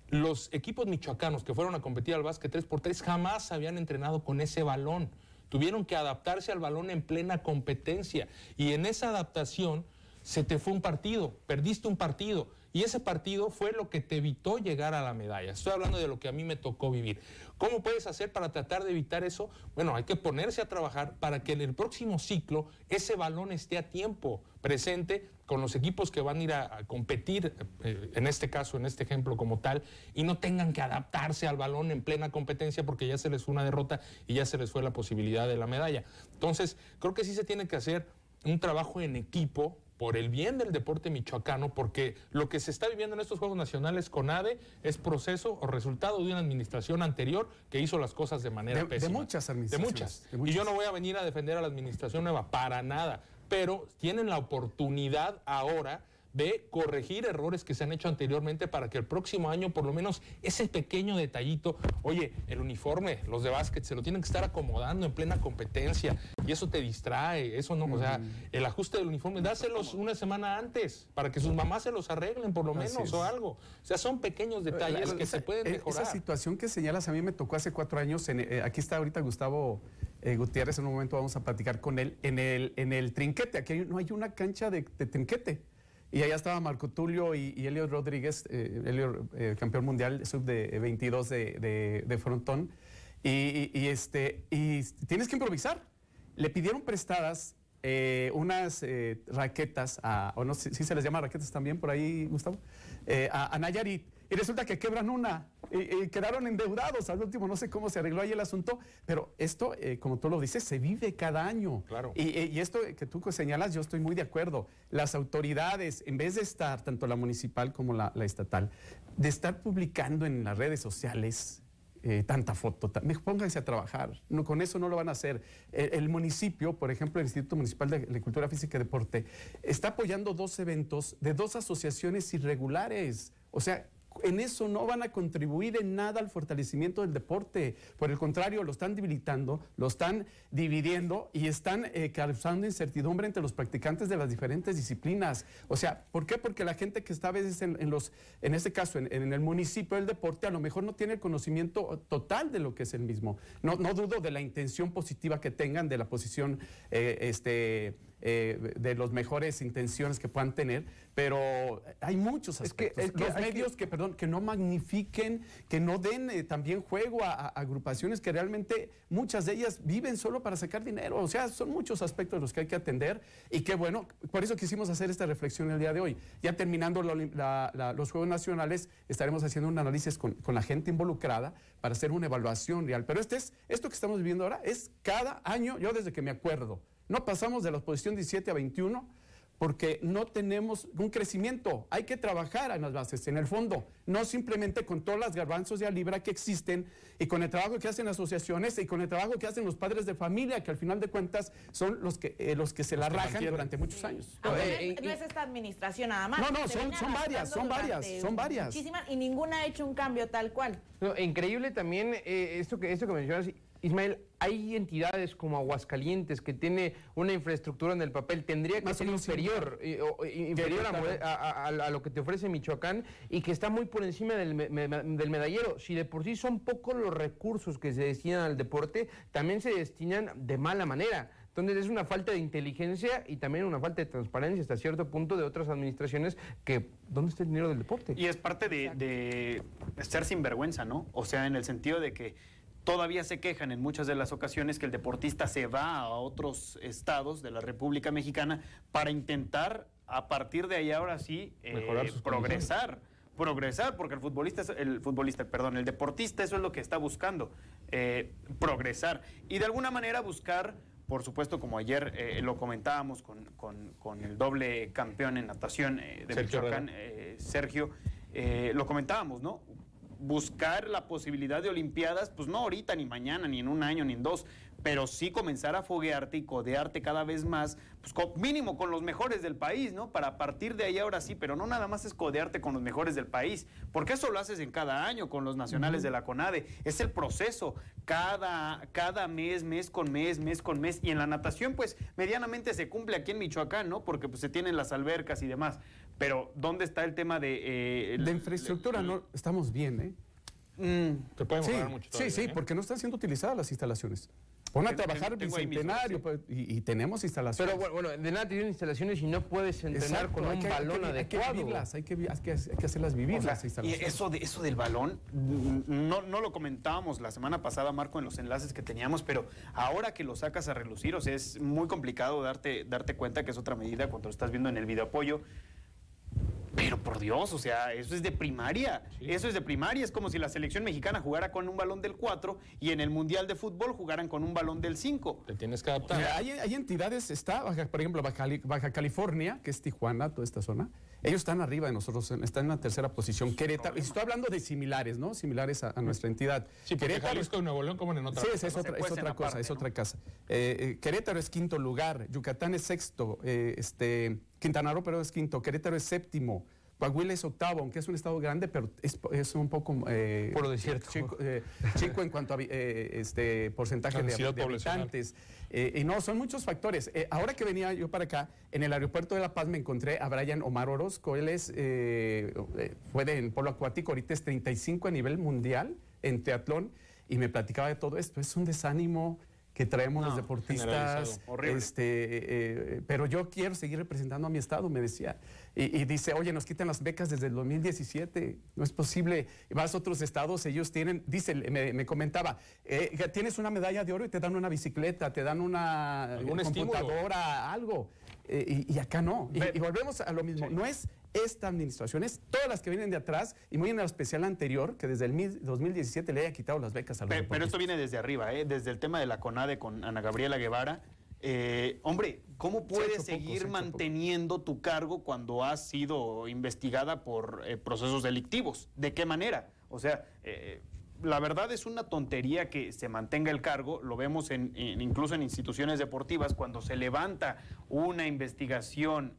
los equipos michoacanos que fueron a competir al básquet 3x3 jamás habían entrenado con ese balón. Tuvieron que adaptarse al balón en plena competencia. Y en esa adaptación se te fue un partido, perdiste un partido. Y ese partido fue lo que te evitó llegar a la medalla. Estoy hablando de lo que a mí me tocó vivir. ¿Cómo puedes hacer para tratar de evitar eso? Bueno, hay que ponerse a trabajar para que en el próximo ciclo ese balón esté a tiempo presente con los equipos que van a ir a, competir, eh, en este caso, en este ejemplo como tal, y no tengan que adaptarse al balón en plena competencia porque ya se les fue una derrota y ya se les fue la posibilidad de la medalla. Entonces, creo que sí se tiene que hacer un trabajo en equipo por el bien del deporte michoacano, porque lo que se está viviendo en estos Juegos Nacionales con ADE es proceso o resultado de una administración anterior que hizo las cosas de manera pésima. De muchas administraciones. De muchas. Y yo no voy a venir a defender a la administración nueva, para nada, pero tienen la oportunidad ahora de corregir errores que se han hecho anteriormente para que el próximo año por lo menos ese pequeño detallito, oye, el uniforme, los de básquet se lo tienen que estar acomodando en plena competencia y eso te distrae, eso no, o sea, el ajuste del uniforme, dáselos una semana antes para que sus mamás se los arreglen por lo menos o algo. O sea, son pequeños detalles que se pueden e, mejorar. Esa situación que señalas a mí me tocó hace cuatro años, eh, aquí está ahorita Gustavo eh, Gutiérrez, en un momento vamos a platicar con él, en el, en el trinquete, aquí no hay una cancha de trinquete. Y allá estaba Marco Tulio y, y Elio Rodríguez, eh, eh, campeón mundial sub de 22 de, de, frontón. Y, este, y tienes que improvisar. Le pidieron prestadas eh, unas raquetas, o no sé si se les llama raquetas también por ahí, Gustavo, a, a Nayarit y resulta que quebran una y, quedaron endeudados al último, no sé cómo se arregló ahí el asunto, pero esto, eh, como tú lo dices, se vive cada año. Claro. Y, esto que tú señalas, yo estoy muy de acuerdo. Las autoridades, en vez de estar, tanto la municipal como la, estatal, de estar publicando en las redes sociales eh, tanta foto, pónganse a trabajar. No, con eso no lo van a hacer. El, municipio, por ejemplo, el Instituto Municipal de, Cultura Física y Deporte, está apoyando dos eventos de dos asociaciones irregulares. O sea, en eso no van a contribuir en nada al fortalecimiento del deporte. Por el contrario, lo están debilitando, lo están dividiendo y están eh, causando incertidumbre entre los practicantes de las diferentes disciplinas. O sea, ¿por qué? Porque la gente que está a veces en, los, en este caso, en, el municipio del deporte, a lo mejor no tiene el conocimiento total de lo que es el mismo. No, no dudo de la intención positiva que tengan, de la posición, eh, este eh, de las mejores intenciones que puedan tener, pero hay muchos aspectos. Es que, los medios que, perdón, que no magnifiquen, que no den eh, también juego a, agrupaciones que realmente muchas de ellas viven solo para sacar dinero. O sea, son muchos aspectos los que hay que atender y que bueno, por eso quisimos hacer esta reflexión el día de hoy. Ya terminando los Juegos Nacionales, estaremos haciendo un análisis con, con la gente involucrada para hacer una evaluación real. Pero este es, esto que estamos viviendo ahora es cada año, yo desde que me acuerdo, no pasamos de la posición 17 a 21 porque no tenemos un crecimiento. Hay que trabajar en las bases, en el fondo, no simplemente con todas las garbanzos de a libra que existen y con el trabajo que hacen asociaciones y con el trabajo que hacen los padres de familia, que al final de cuentas son los que, eh, los que se la rajan durante muchos años. no, es esta administración nada más. No, no, son, varias, son varias, son varias. Muchísimas y ninguna ha hecho un cambio tal cual. increíble también eh, esto, que, esto que mencionas Ismael, hay entidades como Aguascalientes que tiene una infraestructura en el papel, tendría que ser inferior, eh, inferior a, lo que te ofrece Michoacán y que está muy por encima del, medallero. Si de por sí son pocos los recursos que se destinan al deporte, también se destinan de mala manera. Entonces es una falta de inteligencia y también una falta de transparencia hasta cierto punto de otras administraciones que, ¿dónde está el dinero del deporte? Y es parte de, de ser sinvergüenza, ¿no? O sea, en el sentido de que Todavía se quejan en muchas de las ocasiones que el deportista se va a otros estados de la República Mexicana para intentar, a partir de ahí ahora sí, eh, progresar. Progresar, porque el futbolista, el futbolista, perdón, el deportista eso es lo que está buscando, eh, progresar. Y de alguna manera buscar, por supuesto, como ayer eh, lo comentábamos con, el doble campeón en natación de Sergio Michoacán, Sergio, lo comentábamos, ¿no? Buscar la posibilidad de Olimpiadas, pues no ahorita, ni mañana, ni en un año, ni en dos, pero sí comenzar a foguearte y codearte cada vez más, pues mínimo con los mejores del país, ¿no? Para partir de ahí ahora sí, pero no nada más es codearte con los mejores del país, porque eso lo haces en cada año con los nacionales de la CONADE, es el proceso, cada, cada mes, mes con mes, mes con mes, y en la natación pues medianamente se cumple aquí en Michoacán, ¿no? Porque pues se tienen las albercas y demás, pero ¿dónde está el tema de... Eh, de infraestructura, no, estamos bien, ¿eh? Mm. Te pueden sí, mucho Sí, sí, ¿eh? porque no están siendo utilizadas las instalaciones. Pon a trabajar bicentenario pues, y, tenemos instalaciones. Pero bueno, de nada tienen instalaciones y no puedes entrenar con un balón adecuado. Hay que vivirlas, hay que, hacerlas vivir las instalaciones. Y eso, de, eso del balón, no, no lo comentábamos la semana pasada, Marco, en los enlaces que teníamos, pero ahora que lo sacas a relucir, o sea, es muy complicado darte, darte cuenta que es otra medida cuando lo estás viendo en el video apoyo pero por Dios, o sea, eso es de primaria. Eso es de primaria. Es como si la selección mexicana jugara con un balón del 4 y en el Mundial de Fútbol jugaran con un balón del 5. Te tienes que adaptar. hay, entidades, está, por ejemplo, Baja, California, que es Tijuana, toda esta zona. Ellos están arriba de nosotros, están en la tercera posición. Querétaro, y estoy hablando de similares, ¿no? Similares a, nuestra entidad. Sí, Querétaro Jalisco y Nuevo León como en otra Sí, es, otra, es otra cosa, es otra casa. Eh, eh, Querétaro es quinto lugar, Yucatán es sexto, eh, este, Quintana Roo pero es quinto, Querétaro es séptimo. Coahuila es octavo, aunque es un estado grande, pero es, un poco eh, Por desierto. Chico, eh, chico, en cuanto a eh, este porcentaje de, habitantes. Y no, son muchos factores. ahora que venía yo para acá, en el aeropuerto de La Paz me encontré a Brian Omar Orozco. Él es, fue de, en polo acuático, ahorita es 35 a nivel mundial en teatlón y me platicaba de todo esto. Es un desánimo que traemos los deportistas. Este, eh, pero yo quiero seguir representando a mi estado, me decía. Y, dice, oye, nos quitan las becas desde el 2017, no es posible. Vas a otros estados, ellos tienen, dice, me, comentaba, eh, tienes una medalla de oro y te dan una bicicleta, te dan una computadora, algo. Eh, y, acá no. Y, volvemos a lo mismo. No es esta administración, es todas las que vienen de atrás y muy en la especial anterior, que desde el 2017 le haya quitado las becas a los Pero, pero esto viene desde arriba, ¿eh? desde el tema de la CONADE con Ana Gabriela Guevara. Eh, hombre, ¿cómo puedes seguir manteniendo tu cargo cuando has sido investigada por eh, procesos delictivos? ¿De qué manera? O sea, la verdad es una tontería que se mantenga el cargo, lo vemos en, incluso en instituciones deportivas, cuando se levanta una investigación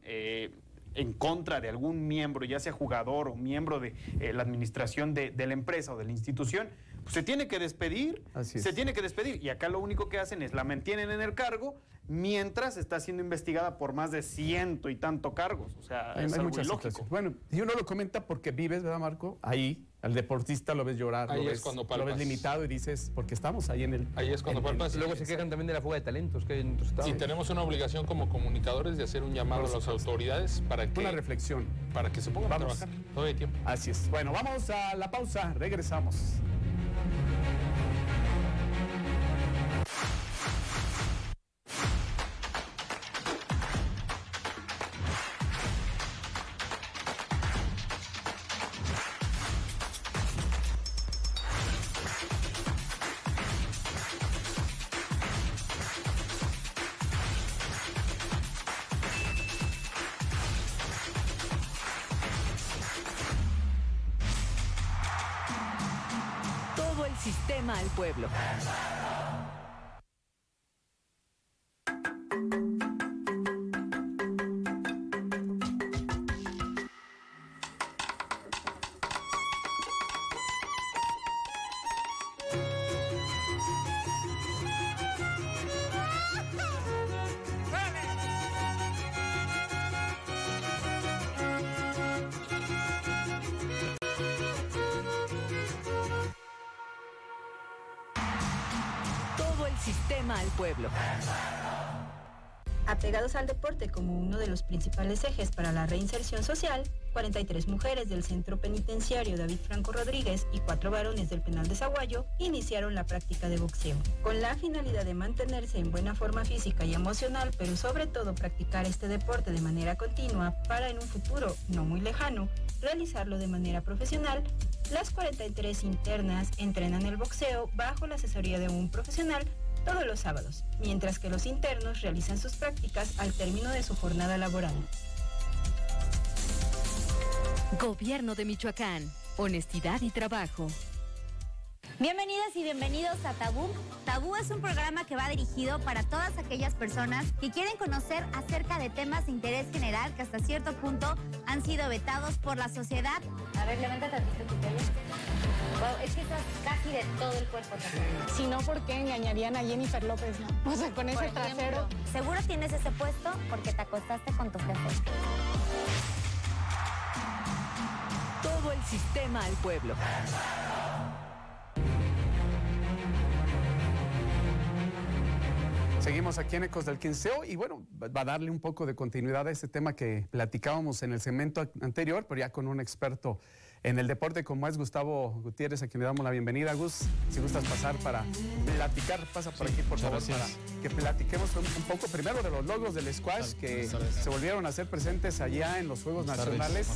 en contra de algún miembro, ya sea jugador o miembro de eh, la administración de, de la empresa o de la institución, pues se tiene que despedir, se tiene que despedir. Y acá lo único que hacen es la mantienen en el cargo mientras está siendo investigada por más de ciento y tanto cargos. O sea, hay, es hay algo muchas ilógico. situaciones. Bueno, y uno lo comenta porque vives, ¿verdad, Marco? Ahí, al deportista lo ves llorar, Ahí lo, es ves, cuando lo ves limitado y dices, porque estamos ahí en el... Ahí es cuando palpas. Luego se quejan también de la fuga de talentos que hay en otros estados. Y tenemos una obligación como comunicadores de hacer un llamado a las autoridades para que, Una reflexión. para que se pongan Vamos. a trabajar. Todavía hay tiempo. Así es. Bueno, vamos a la pausa, regresamos. Sistema al pueblo. Apegados al deporte como uno de los principales ejes para la reinserción social, 43 mujeres del Centro Penitenciario David Franco Rodríguez y cuatro varones del Penal de Zaguayo iniciaron la práctica de boxeo, con la finalidad de mantenerse en buena forma física y emocional, pero sobre todo practicar este deporte de manera continua para en un futuro no muy lejano realizarlo de manera profesional. Las 43 internas entrenan el boxeo bajo la asesoría de un profesional todos los sábados, mientras que los internos realizan sus prácticas al término de su jornada laboral. Gobierno de Michoacán. Honestidad y trabajo. Bienvenidas y bienvenidos a Tabú. Tabú es un programa que va dirigido para todas aquellas personas que quieren conocer acerca de temas de interés general que hasta cierto punto han sido vetados por la sociedad. A ver, levanta tantito tu pelo. Wow, es que estás casi de todo el cuerpo tatuado. Si no, ¿por qué engañarían a Jennifer López? no? O sea, con ese ejemplo, trasero. Seguro tienes ese puesto porque te acostaste con tu jefe. Todo el sistema al pueblo. Seguimos aquí en Ecos del Quinceo y bueno, va a darle un poco de continuidad a ese tema que platicábamos en el segmento anterior, pero ya con un experto en el deporte como es Gustavo Gutiérrez, a quien le damos la bienvenida. Gus, si gustas pasar para platicar, pasa por aquí por favor muchas para gracias. que platiquemos un, un poco primero de los logros del squash que se volvieron a hacer presentes allá en los Juegos. Nacionales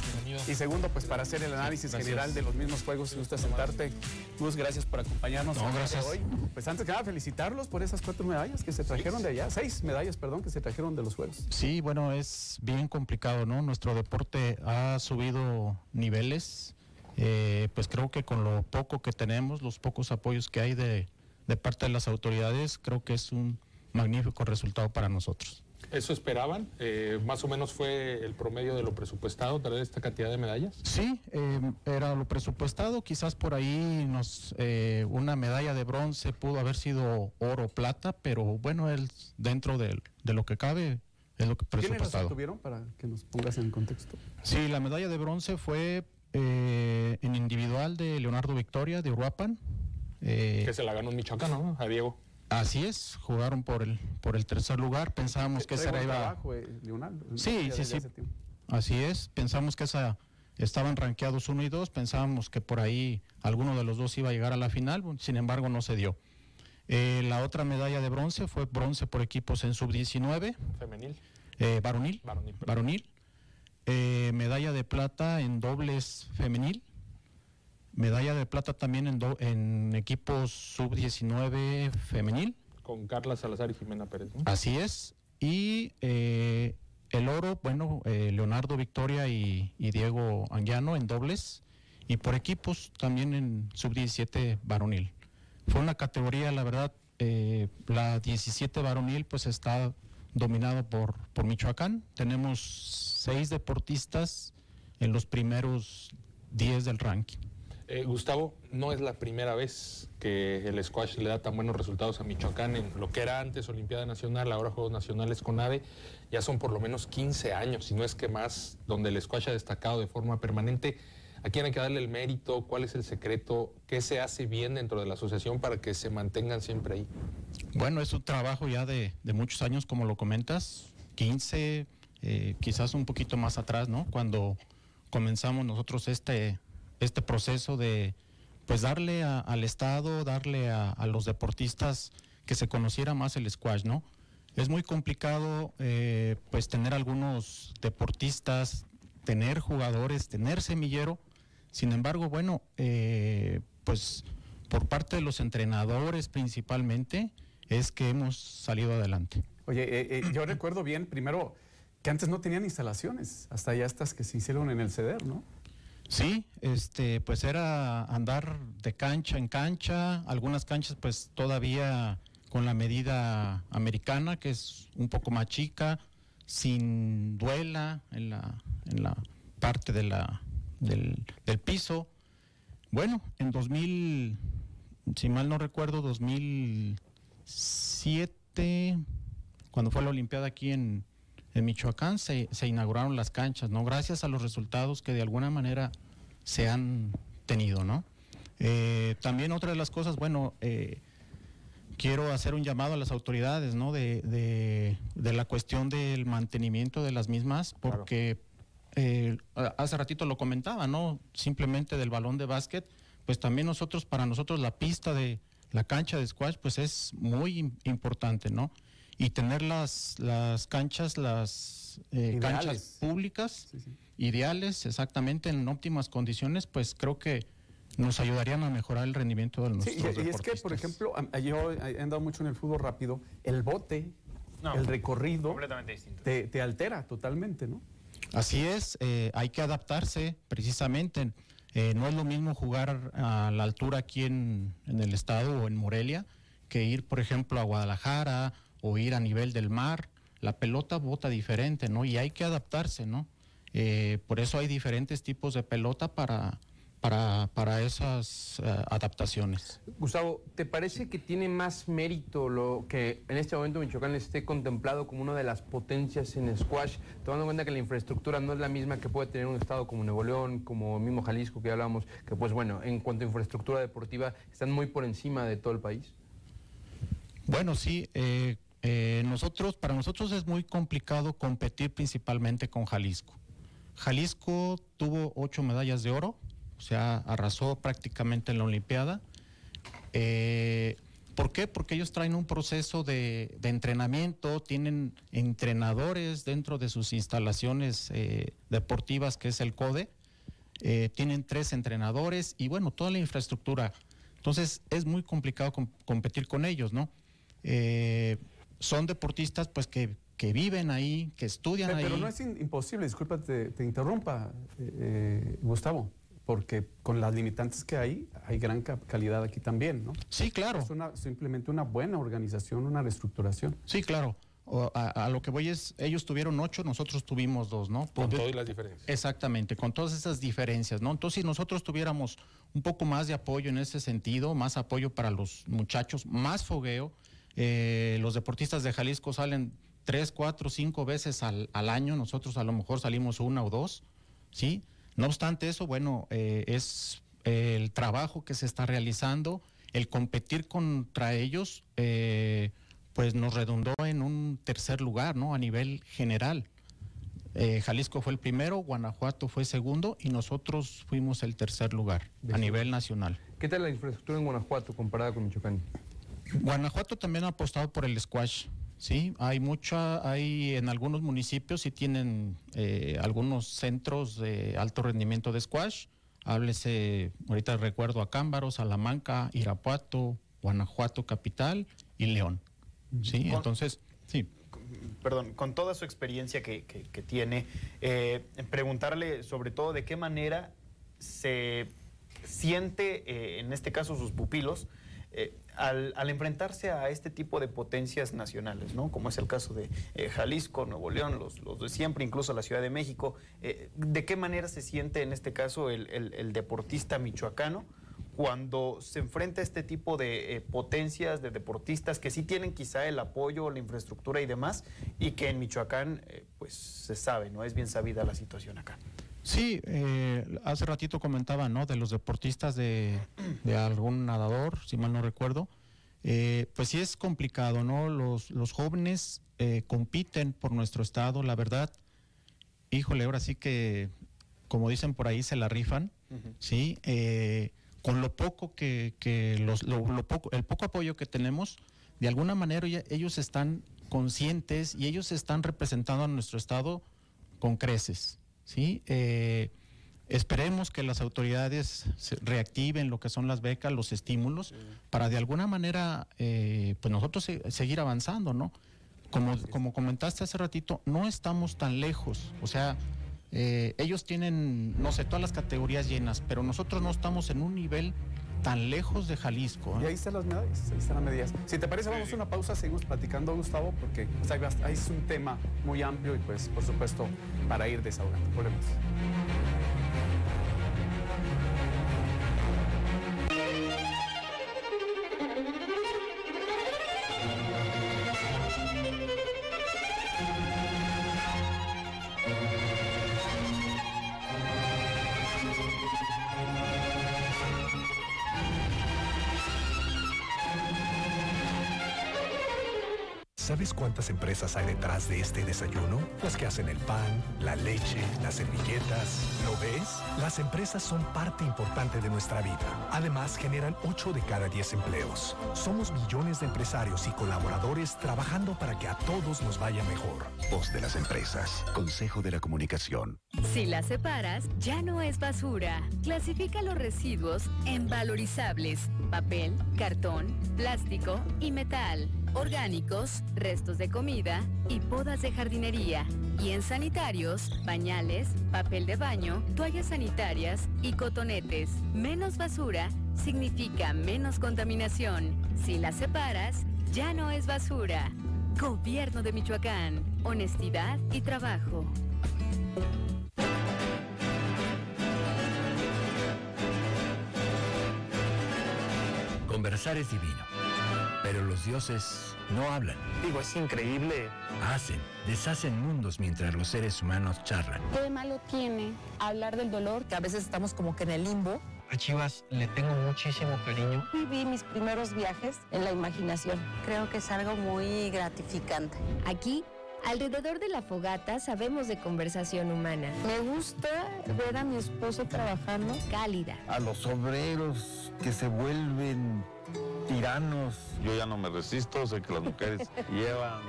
y segundo pues para hacer el análisis Gracias. general de los mismos juegos. Si gustas sentarte, Gus, gracias por acompañarnos No, gracias. hoy. Pues antes que nada felicitarlos por esas cuatro medallas que se trajeron de allá, seis medallas, perdón, que se trajeron de los Juegos. Sí, bueno, es bien complicado, ¿no? Nuestro deporte ha subido niveles. Eh, pues creo que con lo poco que tenemos, los pocos apoyos que hay de, de parte de las autoridades, creo que es un magnífico resultado para nosotros. ¿Eso esperaban? Eh, más o menos fue el promedio de lo presupuestado, traer esta cantidad de medallas. Sí, eh, era lo presupuestado, quizás por ahí nos eh, una medalla de bronce pudo haber sido oro o plata, pero bueno, el, dentro del- de, lo que cabe es lo que ¿Quiénes las presupuestado. obtuvieron para que nos pongas en contexto? Sí, la medalla de bronce fue eh, en individual de Leonardo Victoria de Uruapan. eh, Que se la ganó un michoacano, ¿no? A Diego. Así es, jugaron por el por el tercer lugar, pensábamos que esa iba trabajo, eh. Sí, sí, sí. Así es, pensamos que esa estaban rankeados uno y dos, pensábamos que por ahí alguno de los dos iba a llegar a la final, sin embargo no se dio. Eh, la otra medalla de bronce fue bronce por equipos en sub-19, Femenil. eh, varonil, varonil. Eh, medalla de plata en dobles femenil, medalla de plata también en, do- en equipos sub-19 femenil. Con Carla Salazar y Jimena Pérez. ¿no? Así es. Y eh, el oro, bueno, eh, Leonardo Victoria y, y Diego Anguiano en dobles. Y por equipos también en sub-17 varonil. Fue una categoría, la verdad, eh, la 17 varonil pues está dominado por, por Michoacán. Tenemos seis deportistas en los primeros 10 del ranking. Eh, Gustavo, no es la primera vez que el squash le da tan buenos resultados a Michoacán en lo que era antes Olimpiada Nacional, ahora Juegos Nacionales con AVE. Ya son por lo menos 15 años, si no es que más, donde el squash ha destacado de forma permanente. ¿A quién hay que darle el mérito? ¿Cuál es el secreto? ¿Qué se hace bien dentro de la asociación para que se mantengan siempre ahí? Bueno, es un trabajo ya de, muchos años, como lo comentas, 15, eh, quizás un poquito más atrás, ¿no? Cuando comenzamos nosotros este, este proceso de pues darle al Estado, darle a, los deportistas que se conociera más el squash, ¿no? Es muy complicado eh, pues tener algunos deportistas, tener jugadores, tener semillero. Sin embargo, bueno, eh, pues por parte de los entrenadores principalmente es que hemos salido adelante. Oye, eh, yo recuerdo bien, primero, que antes no tenían instalaciones, hasta ya estas que se hicieron en el CEDER, ¿no? Sí, este, pues era andar de cancha en cancha, algunas canchas pues todavía con la medida americana, que es un poco más chica, sin duela en la, en la parte de la, del, del piso. Bueno, en 2000, si mal no recuerdo, 2007, cuando fue la Olimpiada aquí en, en Michoacán se, se, inauguraron las canchas, ¿no? Gracias a los resultados que de alguna manera se han tenido, ¿no? Eh, también otra de las cosas, bueno, eh, quiero hacer un llamado a las autoridades, ¿no? De, de, la cuestión del mantenimiento de las mismas, porque eh, hace ratito lo comentaba, ¿no? Simplemente del balón de básquet, pues también nosotros, para nosotros la pista de la cancha de squash, pues es muy importante, ¿no? y tener las, las canchas, las eh, canchas públicas, ideales, exactamente en óptimas condiciones, pues creo que nos ayudarían a mejorar el rendimiento de nuestros sí, y, es que, por ejemplo, yo he andado mucho en el fútbol rápido, el bote, el recorrido, te, altera totalmente, ¿no? Así es, eh, hay que adaptarse precisamente. Eh, no es lo mismo jugar a la altura aquí en, el estado o en Morelia que ir, por ejemplo, a Guadalajara o ir a nivel del mar, la pelota bota diferente, ¿no? Y hay que adaptarse, ¿no? Eh, por eso hay diferentes tipos de pelota para, para, para esas eh, adaptaciones. Gustavo, ¿te parece que tiene más mérito lo que en este momento Michoacán esté contemplado como una de las potencias en squash, tomando en cuenta que la infraestructura no es la misma que puede tener un estado como Nuevo León, como el mismo Jalisco que hablábamos, que pues bueno, en cuanto a infraestructura deportiva están muy por encima de todo el país? Bueno, sí, eh, eh, nosotros, para nosotros es muy complicado competir principalmente con Jalisco. Jalisco tuvo ocho medallas de oro, o sea, arrasó prácticamente en la Olimpiada. Eh, ¿Por qué? Porque ellos traen un proceso de, entrenamiento, tienen entrenadores dentro de sus instalaciones eh, deportivas, que es el CODE, tienen tres entrenadores y bueno, toda la infraestructura. Entonces es muy complicado competir con ellos, ¿no? son deportistas pues que, viven ahí, que estudian ahí. Pero no es imposible, disculpa, te, interrumpa, eh, eh, Gustavo, porque con las limitantes que hay, hay gran calidad aquí también, ¿no? Sí, claro. Es simplemente una buena organización, una reestructuración. Sí, claro. a, lo que voy es, ellos tuvieron ocho, nosotros tuvimos dos, ¿no? Con todas las diferencias. Exactamente, con todas esas diferencias, ¿no? Entonces, si nosotros tuviéramos un poco más de apoyo en ese sentido, más apoyo para los muchachos, más fogueo, eh, los deportistas de Jalisco salen tres, cuatro, cinco veces al, año, nosotros a lo mejor salimos una o dos, ¿sí? No obstante eso, bueno, eh, es el trabajo que se está realizando, el competir contra ellos, eh, pues nos redundó en un tercer lugar, ¿no? A nivel general. Jalisco fue el primero, Guanajuato fue segundo y nosotros fuimos el tercer lugar a nivel nacional. ¿Qué tal la infraestructura en Guanajuato comparada con Michoacán? Guanajuato también ha apostado por el squash. Sí, hay mucha, hay en algunos municipios sí tienen eh, algunos centros de alto rendimiento de squash. Háblese, ahorita recuerdo a Cámbaro, Salamanca, Irapuato, Guanajuato capital y León. Sí, entonces, sí. Perdón, con toda su experiencia que, tiene, eh, preguntarle sobre todo de qué manera se siente, eh, en este caso sus pupilos, eh, al, enfrentarse a este tipo de potencias nacionales, ¿no? como es el caso de eh, Jalisco, Nuevo León, los, de siempre, incluso la Ciudad de México, eh, ¿de qué manera se siente en este caso el, deportista michoacano? cuando se enfrenta a este tipo de potencias, de deportistas que sí tienen quizá el apoyo, la infraestructura y demás, y que en Michoacán pues se sabe, ¿no? Es bien sabida la situación acá. Sí, eh, hace ratito comentaba, ¿no? De los deportistas de, algún nadador, si mal no recuerdo. Eh, pues sí es complicado, ¿no? Los, los jóvenes eh, compiten por nuestro estado, la verdad. Híjole, ahora sí que, como dicen por ahí, se la rifan, ¿sí? con lo poco que, que los, lo, poco, el poco apoyo que tenemos, de alguna manera ellos están conscientes y ellos están representando a nuestro estado con creces. ¿Sí? Eh, esperemos que las autoridades reactiven lo que son las becas, los estímulos, para de alguna manera, eh, pues nosotros seguir avanzando, ¿no? Como, como comentaste hace ratito, no estamos tan lejos, o sea, eh, ellos tienen, no sé, todas las categorías llenas, pero nosotros no estamos en un nivel tan lejos de Jalisco. Y ahí están las medallas, ahí están las medidas. Si te parece, vamos a una pausa, seguimos platicando, Gustavo, porque pues, ahí, es un tema muy amplio y pues, por supuesto, para ir desahogando. Volvemos. Cuántas empresas hay detrás de este desayuno? Las que hacen el pan, la leche, las servilletas. ¿Lo ves? Las empresas son parte importante de nuestra vida. Además, generan 8 de cada 10 empleos. Somos millones de empresarios y colaboradores trabajando para que a todos nos vaya mejor. Voz de las empresas. Consejo de la Comunicación. Si las separas, ya no es basura. Clasifica los residuos en valorizables. Papel, cartón, plástico y metal orgánicos, restos de comida y podas de jardinería. Y en sanitarios, pañales, papel de baño, toallas sanitarias y cotonetes. Menos basura significa menos contaminación. Si la separas, ya no es basura. Gobierno de Michoacán. Honestidad y trabajo. Conversar es divino pero los dioses no hablan. Digo, es increíble. Hacen, deshacen mundos mientras los seres humanos charlan. ¿Qué de malo tiene hablar del dolor? Que a veces estamos como que en el limbo. A Chivas le tengo muchísimo cariño. Viví mis primeros viajes en la imaginación. Creo que es algo muy gratificante. Aquí Alrededor de la fogata sabemos de conversación humana. Me gusta ver a mi esposo trabajando cálida. A los obreros que se vuelven tiranos. Yo ya no me resisto, sé que las mujeres <laughs> llevan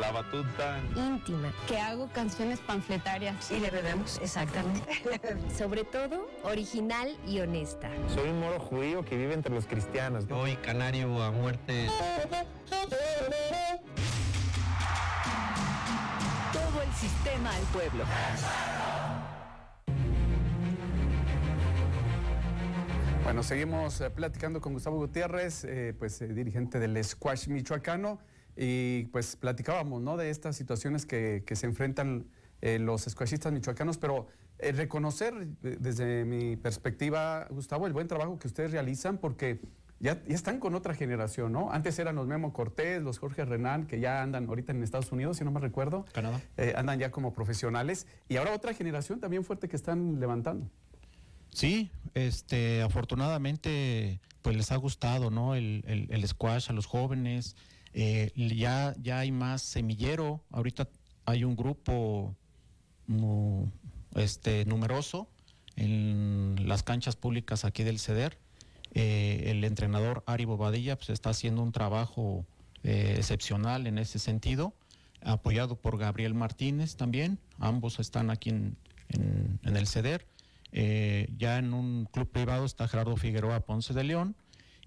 la batuta. Íntima. Que hago canciones panfletarias. Y le bebemos, exactamente. <laughs> Sobre todo, original y honesta. Soy un moro judío que vive entre los cristianos. Soy canario a muerte. Todo el sistema al pueblo. Bueno, seguimos eh, platicando con Gustavo Gutiérrez, eh, pues eh, dirigente del squash michoacano, y pues platicábamos, ¿no? De estas situaciones que, se enfrentan los squashistas michoacanos, pero reconocer desde mi perspectiva, Gustavo, el buen trabajo que ustedes realizan, porque ya, están con otra generación, ¿no? Antes eran los Memo Cortés, los Jorge Renan, que ya andan ahorita en Estados Unidos, si no me recuerdo. Canadá. andan ya como profesionales, y ahora otra generación también fuerte que están levantando. Sí, este, afortunadamente, pues les ha gustado, ¿no? El, squash a los jóvenes. Eh, ya, ya hay más semillero. Ahorita hay un grupo este, numeroso en las canchas públicas aquí del CEDER. Eh, el entrenador Ari Bobadilla pues, está haciendo un trabajo eh, excepcional en ese sentido, apoyado por Gabriel Martínez también. Ambos están aquí en, en el CEDER. Eh, ya en un club privado está Gerardo Figueroa Ponce de León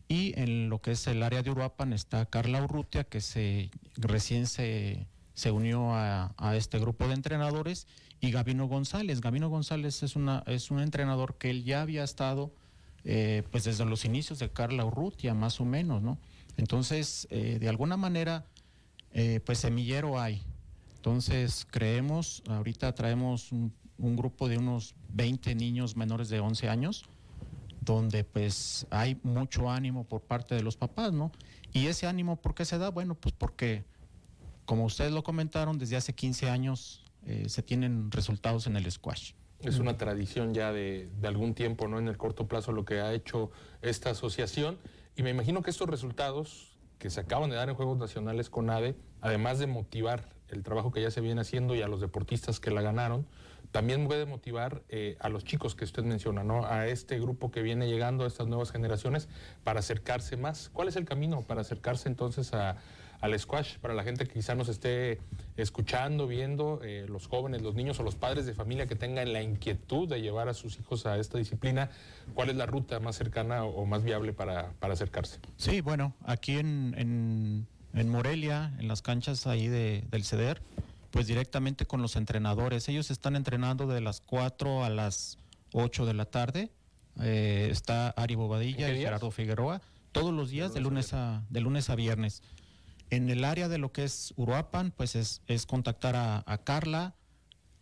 y en lo que es el área de Uruapan está Carla Urrutia que se recién se, se unió a, este grupo de entrenadores y Gabino González. Gabino González es, una, es un entrenador que él ya había estado eh, pues desde los inicios de Carla Urrutia, más o menos, ¿no? Entonces, eh, de alguna manera, pues semillero hay. Entonces, creemos, ahorita traemos un, un grupo de unos 20 niños menores de 11 años, donde pues hay mucho ánimo por parte de los papás, ¿no? Y ese ánimo, ¿por qué se da? Bueno, pues porque, como ustedes lo comentaron, desde hace 15 años eh, se tienen resultados en el squash. Es una tradición ya de, de, algún tiempo, ¿no? En el corto plazo lo que ha hecho esta asociación. Y me imagino que estos resultados que se acaban de dar en Juegos Nacionales con ADE, además de motivar el trabajo que ya se viene haciendo y a los deportistas que la ganaron, también puede motivar eh, a los chicos que usted menciona, ¿no? A este grupo que viene llegando, a estas nuevas generaciones, para acercarse más. ¿Cuál es el camino para acercarse entonces a, al squash? Para la gente que quizá nos esté escuchando, viendo, eh, los jóvenes, los niños o los padres de familia que tengan la inquietud de llevar a sus hijos a esta disciplina, ¿cuál es la ruta más cercana o, más viable para, para acercarse? Sí, bueno, aquí en, en, en Morelia, en las canchas ahí de, del CEDER, pues directamente con los entrenadores. Ellos están entrenando de las 4 a las 8 de la tarde. Eh, está Ari Bobadilla y Gerardo Figueroa todos los días de lunes a de lunes a viernes. En el área de lo que es Uruapan, pues es, es contactar a, a Carla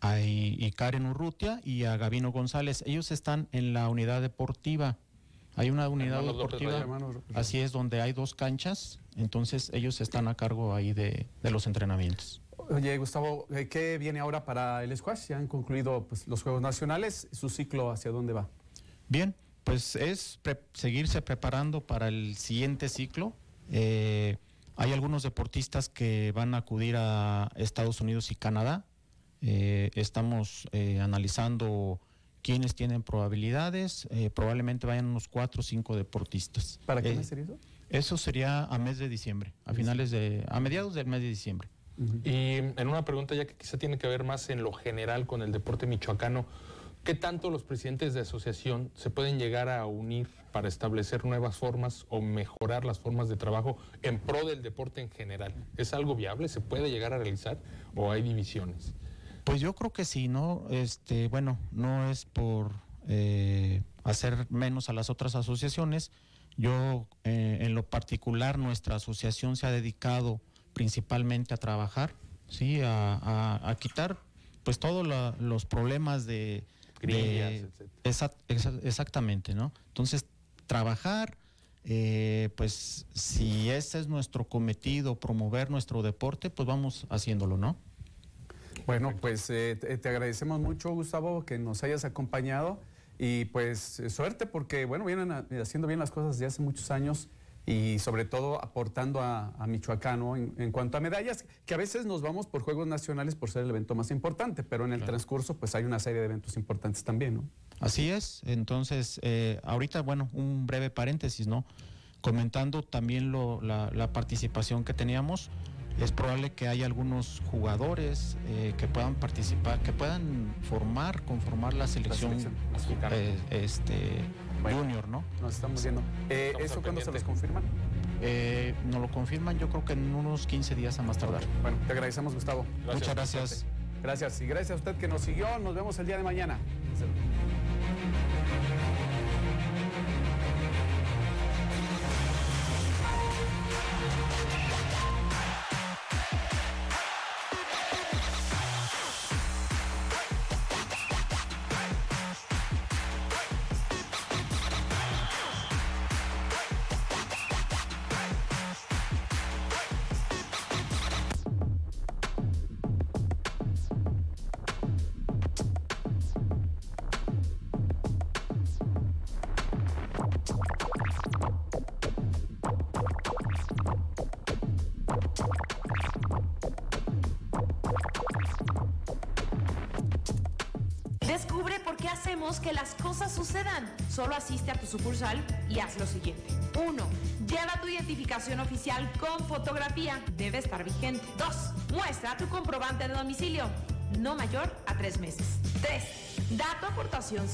a, y, y, Karen Urrutia y a Gabino González. Ellos están en la unidad deportiva. Hay una unidad hermanos deportiva, hermanos, así es, donde hay dos canchas. Entonces ellos están a cargo ahí de, de los entrenamientos. Oye, Gustavo, eh, ¿qué viene ahora para el squash? Ya han concluido pues, los Juegos Nacionales. ¿Su ciclo hacia dónde va? Bien, pues es pre seguirse preparando para el siguiente ciclo. Eh, hay algunos deportistas que van a acudir a Estados Unidos y Canadá. Eh, estamos eh, analizando quiénes tienen probabilidades. probablemente vayan unos cuatro o cinco deportistas. ¿Para qué sería eso? Eso sería a mes de diciembre, a finales de, a mediados del mes de diciembre. Y en una pregunta ya que quizá tiene que ver más en lo general con el deporte michoacano, ¿qué tanto los presidentes de asociación se pueden llegar a unir para establecer nuevas formas o mejorar las formas de trabajo en pro del deporte en general? ¿Es algo viable? ¿Se puede llegar a realizar o hay divisiones? Pues yo creo que sí, ¿no? Este, bueno, no es por eh, hacer menos a las otras asociaciones. Yo, eh, en lo particular, nuestra asociación se ha dedicado principalmente a trabajar, sí, a, a, a quitar pues todos los problemas de, Grillas, de esa, esa, exactamente, ¿no? Entonces trabajar, eh, pues si ese es nuestro cometido, promover nuestro deporte, pues vamos haciéndolo, ¿no? Bueno, pues eh, te agradecemos mucho, Gustavo, que nos hayas acompañado y pues suerte porque, bueno, vienen haciendo bien las cosas desde hace muchos años y sobre todo aportando a, a Michoacán ¿no? en, en, cuanto a medallas, que a veces nos vamos por Juegos Nacionales por ser el evento más importante, pero en el claro. transcurso pues hay una serie de eventos importantes también, ¿no? Así es, entonces eh, ahorita, bueno, un breve paréntesis, ¿no? Comentando también lo, la, la, participación que teníamos, es probable que haya algunos jugadores eh, que puedan participar, que puedan formar, conformar la selección, la selección eh, este, bueno, junior, ¿no? Nos estamos viendo. Eh, ¿Eso cuándo se los confirman? Eh, nos lo confirman yo creo que en unos 15 días a más tardar. Bueno, te agradecemos Gustavo. Gracias, Muchas gracias. Gracias y gracias a usted que nos siguió. Nos vemos el día de mañana. De domicilio. No mayor a tres meses. 3. Da tu aportación social